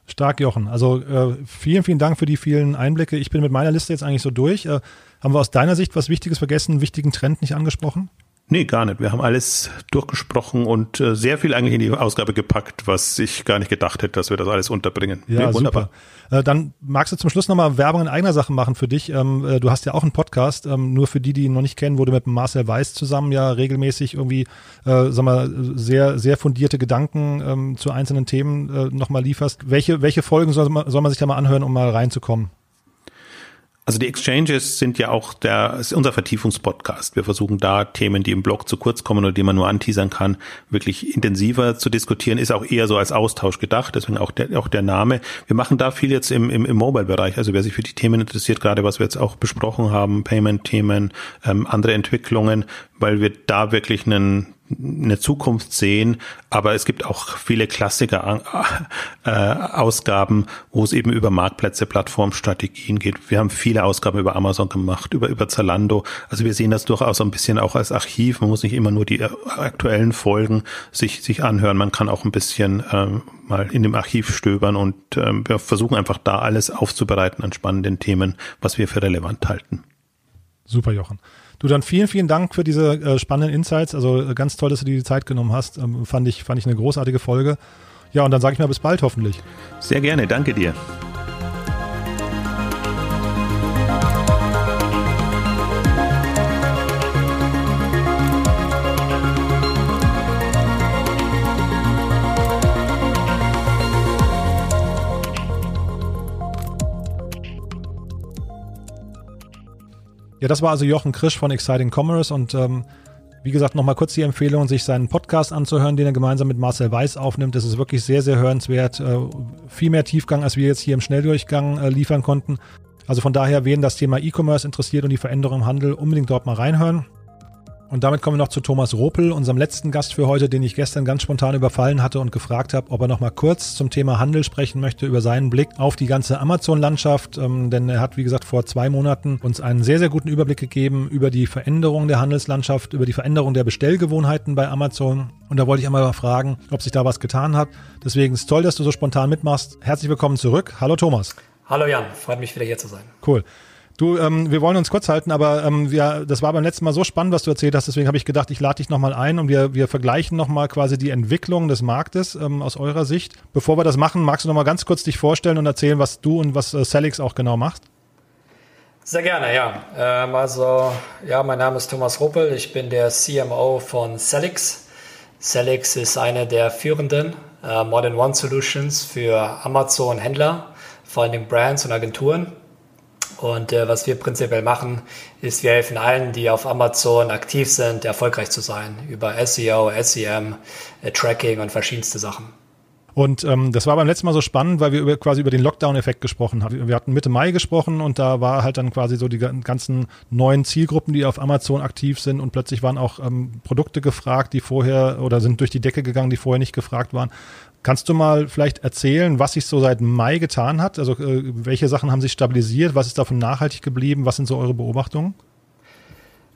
Stark, Jochen. Also äh, vielen, vielen Dank für die vielen Einblicke. Ich bin mit meiner Liste jetzt eigentlich so durch. Äh, haben wir aus deiner Sicht was Wichtiges vergessen, einen wichtigen Trend nicht angesprochen?
Nee, gar nicht. Wir haben alles durchgesprochen und äh, sehr viel eigentlich in die Ausgabe gepackt, was ich gar nicht gedacht hätte, dass wir das alles unterbringen.
Ja, nee, wunderbar. Äh, dann magst du zum Schluss nochmal Werbung in eigener Sache machen für dich. Ähm, äh, du hast ja auch einen Podcast, ähm, nur für die, die ihn noch nicht kennen, wo du mit Marcel Weiß zusammen ja regelmäßig irgendwie, äh, sag mal, sehr, sehr fundierte Gedanken ähm, zu einzelnen Themen äh, nochmal lieferst. Welche, welche Folgen soll man, soll man sich da mal anhören, um mal reinzukommen?
Also die Exchanges sind ja auch der, ist unser Vertiefungspodcast. Wir versuchen da Themen, die im Blog zu kurz kommen oder die man nur anteasern kann, wirklich intensiver zu diskutieren. Ist auch eher so als Austausch gedacht, deswegen auch der, auch der Name. Wir machen da viel jetzt im, im, im Mobile-Bereich. Also wer sich für die Themen interessiert, gerade was wir jetzt auch besprochen haben, Payment-Themen, ähm, andere Entwicklungen, weil wir da wirklich einen eine Zukunft sehen, aber es gibt auch viele Klassiker äh, Ausgaben, wo es eben über Marktplätze, Plattformstrategien geht. Wir haben viele Ausgaben über Amazon gemacht, über über Zalando. Also wir sehen das durchaus ein bisschen auch als Archiv. Man muss nicht immer nur die äh, aktuellen Folgen sich sich anhören. Man kann auch ein bisschen ähm, mal in dem Archiv stöbern und ähm, wir versuchen einfach da alles aufzubereiten an spannenden Themen, was wir für relevant halten.
Super, Jochen. Du dann vielen, vielen Dank für diese äh, spannenden Insights. Also äh, ganz toll, dass du dir die Zeit genommen hast. Ähm, fand ich, fand ich eine großartige Folge. Ja, und dann sage ich mal bis bald hoffentlich.
Sehr gerne, danke dir.
Ja, das war also Jochen Krisch von Exciting Commerce und ähm, wie gesagt, nochmal kurz die Empfehlung, sich seinen Podcast anzuhören, den er gemeinsam mit Marcel Weiß aufnimmt. Das ist wirklich sehr, sehr hörenswert. Äh, viel mehr Tiefgang, als wir jetzt hier im Schnelldurchgang äh, liefern konnten. Also von daher, wen das Thema E-Commerce interessiert und die Veränderung im Handel, unbedingt dort mal reinhören. Und damit kommen wir noch zu Thomas Ropel, unserem letzten Gast für heute, den ich gestern ganz spontan überfallen hatte und gefragt habe, ob er noch mal kurz zum Thema Handel sprechen möchte, über seinen Blick auf die ganze Amazon-Landschaft. Ähm, denn er hat, wie gesagt, vor zwei Monaten uns einen sehr, sehr guten Überblick gegeben über die Veränderung der Handelslandschaft, über die Veränderung der Bestellgewohnheiten bei Amazon. Und da wollte ich einmal mal fragen, ob sich da was getan hat. Deswegen ist es toll, dass du so spontan mitmachst. Herzlich willkommen zurück. Hallo Thomas.
Hallo Jan, freut mich wieder hier zu sein.
Cool. Du, ähm, wir wollen uns kurz halten, aber ähm, wir, das war beim letzten Mal so spannend, was du erzählt hast. Deswegen habe ich gedacht, ich lade dich nochmal ein und wir, wir vergleichen nochmal quasi die Entwicklung des Marktes ähm, aus eurer Sicht. Bevor wir das machen, magst du nochmal ganz kurz dich vorstellen und erzählen, was du und was äh, Celix auch genau macht?
Sehr gerne, ja. Ähm, also, ja, mein Name ist Thomas Ruppel. Ich bin der CMO von Celix. Celix ist eine der führenden äh, Modern One Solutions für Amazon-Händler, vor allem Brands und Agenturen. Und äh, was wir prinzipiell machen, ist, wir helfen allen, die auf Amazon aktiv sind, erfolgreich zu sein. Über SEO, SEM, äh, Tracking und verschiedenste Sachen.
Und ähm, das war beim letzten Mal so spannend, weil wir über, quasi über den Lockdown-Effekt gesprochen haben. Wir hatten Mitte Mai gesprochen und da war halt dann quasi so die ganzen neuen Zielgruppen, die auf Amazon aktiv sind und plötzlich waren auch ähm, Produkte gefragt, die vorher oder sind durch die Decke gegangen, die vorher nicht gefragt waren. Kannst du mal vielleicht erzählen, was sich so seit Mai getan hat? Also äh, welche Sachen haben sich stabilisiert? Was ist davon nachhaltig geblieben? Was sind so eure Beobachtungen?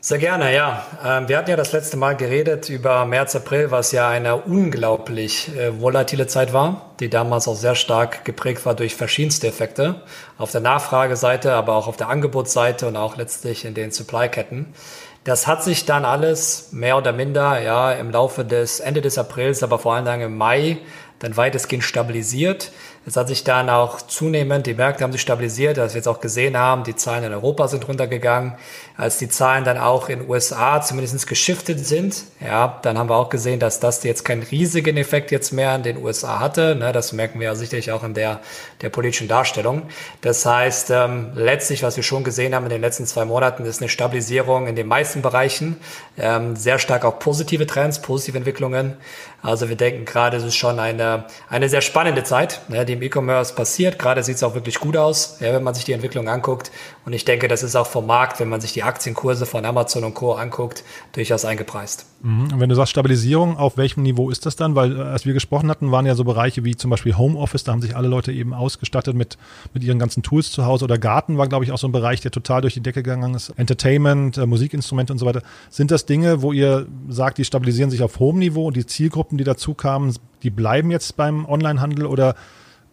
Sehr gerne, ja. Ähm, wir hatten ja das letzte Mal geredet über März, April, was ja eine unglaublich äh, volatile Zeit war, die damals auch sehr stark geprägt war durch verschiedenste Effekte. Auf der Nachfrageseite, aber auch auf der Angebotsseite und auch letztlich in den Supply-Ketten. Das hat sich dann alles mehr oder minder ja im Laufe des Ende des Aprils, aber vor allen Dingen im Mai dann weitestgehend stabilisiert. Es hat sich dann auch zunehmend, die Märkte haben sich stabilisiert, dass wir jetzt auch gesehen haben, die Zahlen in Europa sind runtergegangen. Als die Zahlen dann auch in USA zumindest geschiftet sind, ja, dann haben wir auch gesehen, dass das jetzt keinen riesigen Effekt jetzt mehr in den USA hatte. Ne, das merken wir ja sicherlich auch in der, der politischen Darstellung. Das heißt, ähm, letztlich, was wir schon gesehen haben in den letzten zwei Monaten, ist eine Stabilisierung in den meisten Bereichen. Ähm, sehr stark auch positive Trends, positive Entwicklungen. Also wir denken gerade, es ist schon eine, eine sehr spannende Zeit. Ne, die im E-Commerce passiert. Gerade sieht es auch wirklich gut aus, ja, wenn man sich die Entwicklung anguckt. Und ich denke, das ist auch vom Markt, wenn man sich die Aktienkurse von Amazon und Co. anguckt, durchaus eingepreist.
Mhm. Und wenn du sagst Stabilisierung, auf welchem Niveau ist das dann? Weil äh, als wir gesprochen hatten, waren ja so Bereiche wie zum Beispiel Homeoffice, da haben sich alle Leute eben ausgestattet mit, mit ihren ganzen Tools zu Hause. Oder Garten war, glaube ich, auch so ein Bereich, der total durch die Decke gegangen ist. Entertainment, äh, Musikinstrumente und so weiter. Sind das Dinge, wo ihr sagt, die stabilisieren sich auf hohem Niveau und die Zielgruppen, die dazu kamen, die bleiben jetzt beim Onlinehandel oder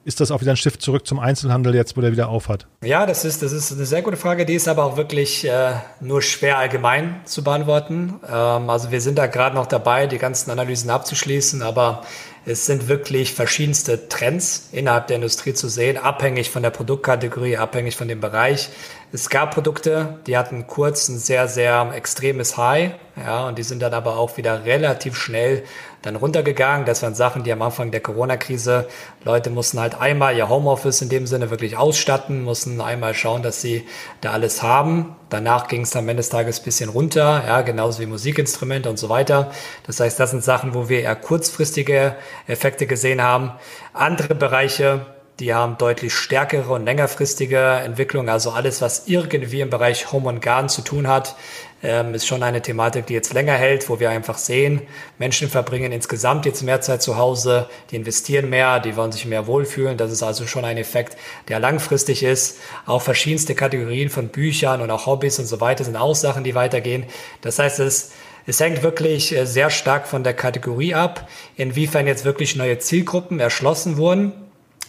ist das auch wieder ein Shift zurück zum Einzelhandel jetzt, wo der wieder aufhat?
Ja, das ist, das ist eine sehr gute Frage. Die ist aber auch wirklich äh, nur schwer allgemein zu beantworten. Ähm, also wir sind da gerade noch dabei, die ganzen Analysen abzuschließen, aber es sind wirklich verschiedenste Trends innerhalb der Industrie zu sehen, abhängig von der Produktkategorie, abhängig von dem Bereich. Es gab Produkte, die hatten kurz ein sehr, sehr extremes High, ja, und die sind dann aber auch wieder relativ schnell dann runtergegangen. Das waren Sachen, die am Anfang der Corona-Krise, Leute mussten halt einmal ihr Homeoffice in dem Sinne wirklich ausstatten, mussten einmal schauen, dass sie da alles haben. Danach ging es am Ende des Tages ein bisschen runter, ja, genauso wie Musikinstrumente und so weiter. Das heißt, das sind Sachen, wo wir eher kurzfristige Effekte gesehen haben. Andere Bereiche, die haben deutlich stärkere und längerfristige Entwicklungen. Also alles, was irgendwie im Bereich Home und Garden zu tun hat, ähm, ist schon eine Thematik, die jetzt länger hält, wo wir einfach sehen, Menschen verbringen insgesamt jetzt mehr Zeit zu Hause, die investieren mehr, die wollen sich mehr wohlfühlen. Das ist also schon ein Effekt, der langfristig ist. Auch verschiedenste Kategorien von Büchern und auch Hobbys und so weiter sind auch Sachen, die weitergehen. Das heißt, es es hängt wirklich äh, sehr stark von der Kategorie ab, inwiefern jetzt wirklich neue Zielgruppen erschlossen wurden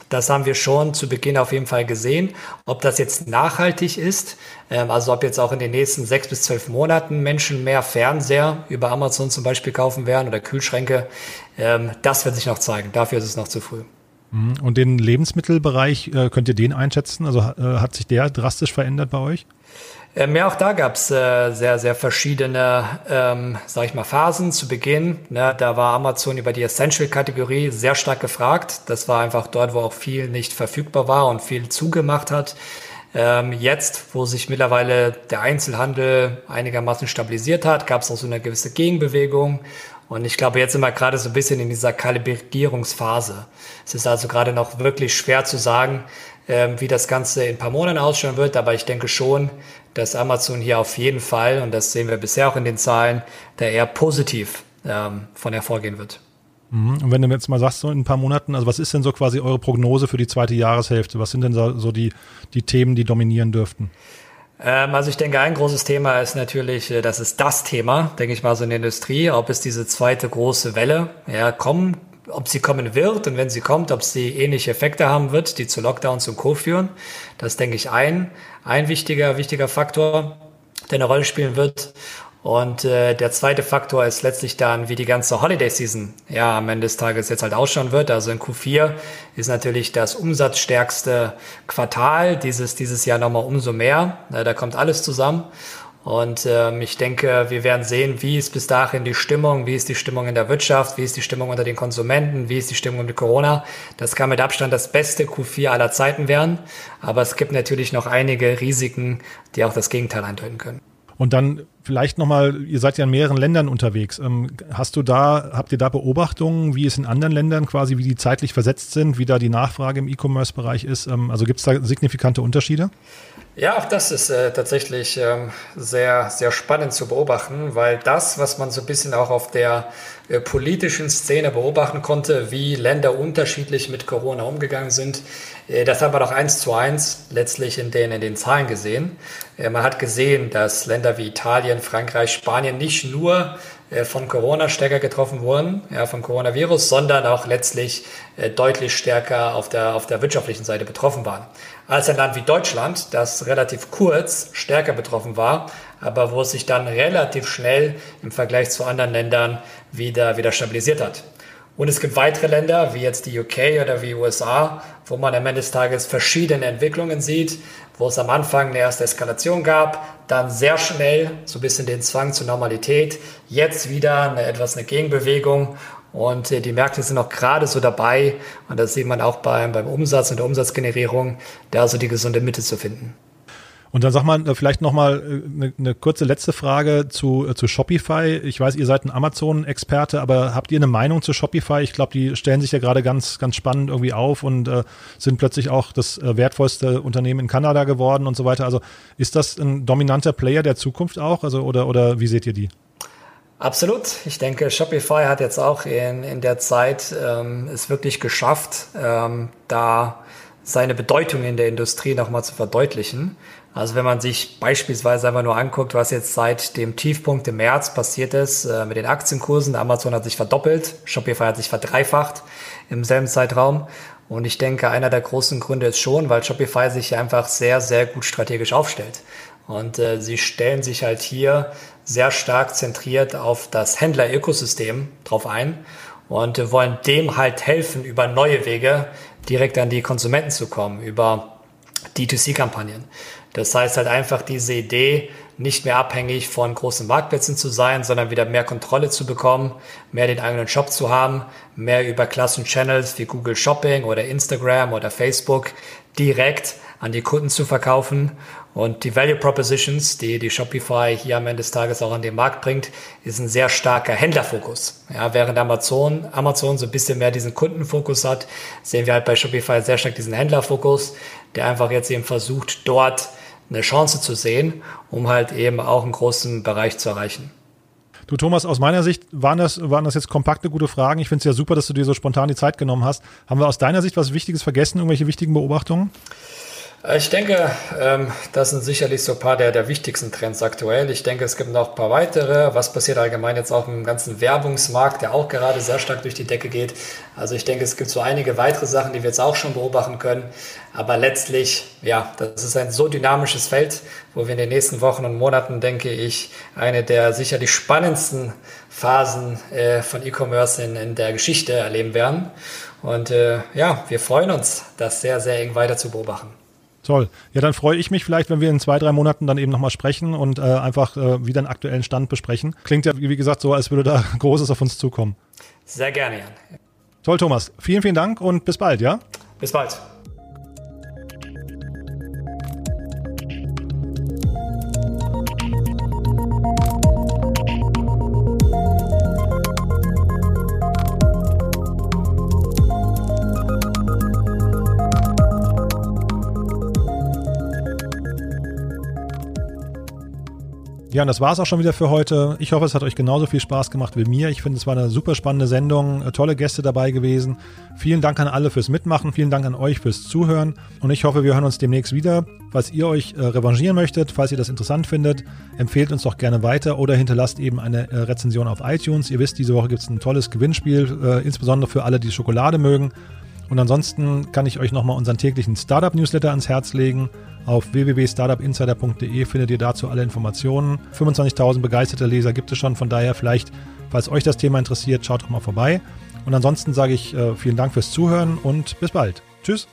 das haben wir schon zu Beginn auf jeden Fall gesehen. Ob das jetzt nachhaltig ist, ähm, also ob jetzt auch in den nächsten sechs bis zwölf Monaten Menschen mehr Fernseher über Amazon zum Beispiel kaufen werden oder Kühlschränke, ähm, das wird sich noch zeigen. Dafür ist es noch zu früh.
Mhm. Und den Lebensmittelbereich, äh, könnt ihr den einschätzen? Also äh, hat sich der drastisch verändert bei euch?
Ähm, ja, auch da gab's äh, sehr, sehr verschiedene, ähm, sag ich mal, Phasen zu Beginn. Ne, da war Amazon über die Essential-Kategorie sehr stark gefragt. Das war einfach dort, wo auch viel nicht verfügbar war und viel zugemacht hat. Ähm, jetzt, wo sich mittlerweile der Einzelhandel einigermaßen stabilisiert hat, gab es auch so eine gewisse Gegenbewegung. Und ich glaube, jetzt sind wir gerade so ein bisschen in dieser Kalibrierungsphase. Es ist also gerade noch wirklich schwer zu sagen, ähm, wie das Ganze in ein paar Monaten ausschauen wird. Aber ich denke schon, dass Amazon hier auf jeden Fall, und das sehen wir bisher auch in den Zahlen, da eher positiv ähm, von hervorgehen wird.
Mhm. Und wenn du jetzt mal sagst, so in ein paar Monaten, also was ist denn so quasi eure Prognose für die zweite Jahreshälfte? Was sind denn so die, die Themen, die dominieren dürften?
Ähm, also ich denke, ein großes Thema ist natürlich, äh, das ist das Thema, denke ich mal, so in der Industrie, ob es diese zweite große Welle ja, kommen ob sie kommen wird und wenn sie kommt, ob sie ähnliche Effekte haben wird, die zu Lockdowns und Co. führen. Das denke ich, ein, ein wichtiger, wichtiger Faktor, der eine Rolle spielen wird. Und äh, der zweite Faktor ist letztlich dann, wie die ganze Holiday Season ja am Ende des Tages jetzt halt ausschauen wird. Also in Q4 ist natürlich das umsatzstärkste Quartal dieses dieses Jahr nochmal umso mehr. Da kommt alles zusammen. Und ähm, ich denke, wir werden sehen, wie ist bis dahin die Stimmung, wie ist die Stimmung in der Wirtschaft, wie ist die Stimmung unter den Konsumenten, wie ist die Stimmung mit Corona. Das kann mit Abstand das beste Q4 aller Zeiten werden. Aber es gibt natürlich noch einige Risiken, die auch das Gegenteil eindeuten können.
Und dann vielleicht nochmal, ihr seid ja in mehreren Ländern unterwegs. Ähm, hast du da, habt ihr da Beobachtungen, wie es in anderen Ländern quasi, wie die zeitlich versetzt sind, wie da die Nachfrage im E-Commerce-Bereich ist? Ähm, also gibt es da signifikante Unterschiede?
Ja, auch das ist äh, tatsächlich ähm, sehr, sehr spannend zu beobachten, weil das, was man so ein bisschen auch auf der äh, politischen Szene beobachten konnte, wie Länder unterschiedlich mit Corona umgegangen sind, äh, das haben wir doch eins zu eins letztlich in den, in den Zahlen gesehen. Äh, man hat gesehen, dass Länder wie Italien Frankreich, Spanien nicht nur von Corona stärker getroffen wurden, ja, vom Coronavirus, sondern auch letztlich deutlich stärker auf der, auf der wirtschaftlichen Seite betroffen waren. Als ein Land wie Deutschland, das relativ kurz stärker betroffen war, aber wo es sich dann relativ schnell im Vergleich zu anderen Ländern wieder, wieder stabilisiert hat. Und es gibt weitere Länder, wie jetzt die UK oder wie USA, wo man am Ende des Tages verschiedene Entwicklungen sieht, wo es am Anfang eine erste Eskalation gab, dann sehr schnell so ein bisschen den Zwang zur Normalität, jetzt wieder eine etwas eine Gegenbewegung und äh, die Märkte sind auch gerade so dabei, und das sieht man auch beim, beim Umsatz und der Umsatzgenerierung, da so die gesunde Mitte zu finden.
Und dann sag mal äh, vielleicht nochmal eine, äh, eine kurze letzte Frage zu, äh, zu Shopify. Ich weiß, ihr seid ein Amazon-Experte, aber habt ihr eine Meinung zu Shopify? Ich glaube, die stellen sich ja gerade ganz, ganz spannend irgendwie auf und äh, sind plötzlich auch das wertvollste Unternehmen in Kanada geworden und so weiter. Also ist das ein dominanter Player der Zukunft auch? Also oder, oder wie seht ihr die?
Absolut. Ich denke, Shopify hat jetzt auch in, in der Zeit ähm, es wirklich geschafft, ähm, da seine Bedeutung in der Industrie nochmal zu verdeutlichen. Also wenn man sich beispielsweise einfach nur anguckt, was jetzt seit dem Tiefpunkt im März passiert ist äh, mit den Aktienkursen, Amazon hat sich verdoppelt, Shopify hat sich verdreifacht im selben Zeitraum. Und ich denke, einer der großen Gründe ist schon, weil Shopify sich einfach sehr, sehr gut strategisch aufstellt. Und äh, sie stellen sich halt hier sehr stark zentriert auf das Händler-Ökosystem drauf ein und äh, wollen dem halt helfen, über neue Wege direkt an die Konsumenten zu kommen, über D2C-Kampagnen. Das heißt halt einfach diese Idee, nicht mehr abhängig von großen Marktplätzen zu sein, sondern wieder mehr Kontrolle zu bekommen, mehr den eigenen Shop zu haben, mehr über Klassen-Channels wie Google Shopping oder Instagram oder Facebook direkt an die Kunden zu verkaufen. Und die Value Propositions, die die Shopify hier am Ende des Tages auch an den Markt bringt, ist ein sehr starker Händlerfokus. Ja, während Amazon, Amazon so ein bisschen mehr diesen Kundenfokus hat, sehen wir halt bei Shopify sehr stark diesen Händlerfokus, der einfach jetzt eben versucht, dort eine Chance zu sehen, um halt eben auch einen großen Bereich zu erreichen.
Du Thomas, aus meiner Sicht waren das, waren das jetzt kompakte, gute Fragen. Ich finde es ja super, dass du dir so spontan die Zeit genommen hast. Haben wir aus deiner Sicht was Wichtiges vergessen, irgendwelche wichtigen Beobachtungen?
Ich denke, ähm, das sind sicherlich so ein paar der, der wichtigsten Trends aktuell. Ich denke, es gibt noch ein paar weitere. Was passiert allgemein jetzt auch im ganzen Werbungsmarkt, der auch gerade sehr stark durch die Decke geht. Also ich denke, es gibt so einige weitere Sachen, die wir jetzt auch schon beobachten können. Aber letztlich, ja, das ist ein so dynamisches Feld, wo wir in den nächsten Wochen und Monaten, denke ich, eine der sicherlich spannendsten Phasen äh, von E-Commerce in, in der Geschichte erleben werden. Und äh, ja, wir freuen uns, das sehr, sehr eng weiter zu beobachten.
Toll. Ja, dann freue ich mich vielleicht, wenn wir in zwei, drei Monaten dann eben nochmal sprechen und äh, einfach äh, wieder einen aktuellen Stand besprechen. Klingt ja, wie gesagt, so, als würde da Großes auf uns zukommen.
Sehr gerne, Jan.
Toll, Thomas. Vielen, vielen Dank und bis bald, ja?
Bis bald.
Ja, und das war es auch schon wieder für heute. Ich hoffe, es hat euch genauso viel Spaß gemacht wie mir. Ich finde, es war eine super spannende Sendung, äh, tolle Gäste dabei gewesen. Vielen Dank an alle fürs Mitmachen, vielen Dank an euch fürs Zuhören und ich hoffe, wir hören uns demnächst wieder. Falls ihr euch äh, revanchieren möchtet, falls ihr das interessant findet, empfehlt uns doch gerne weiter oder hinterlasst eben eine äh, Rezension auf iTunes. Ihr wisst, diese Woche gibt es ein tolles Gewinnspiel, äh, insbesondere für alle, die Schokolade mögen. Und ansonsten kann ich euch nochmal unseren täglichen Startup-Newsletter ans Herz legen. Auf www.startupinsider.de findet ihr dazu alle Informationen. 25.000 begeisterte Leser gibt es schon, von daher vielleicht, falls euch das Thema interessiert, schaut doch mal vorbei. Und ansonsten sage ich äh, vielen Dank fürs Zuhören und bis bald. Tschüss.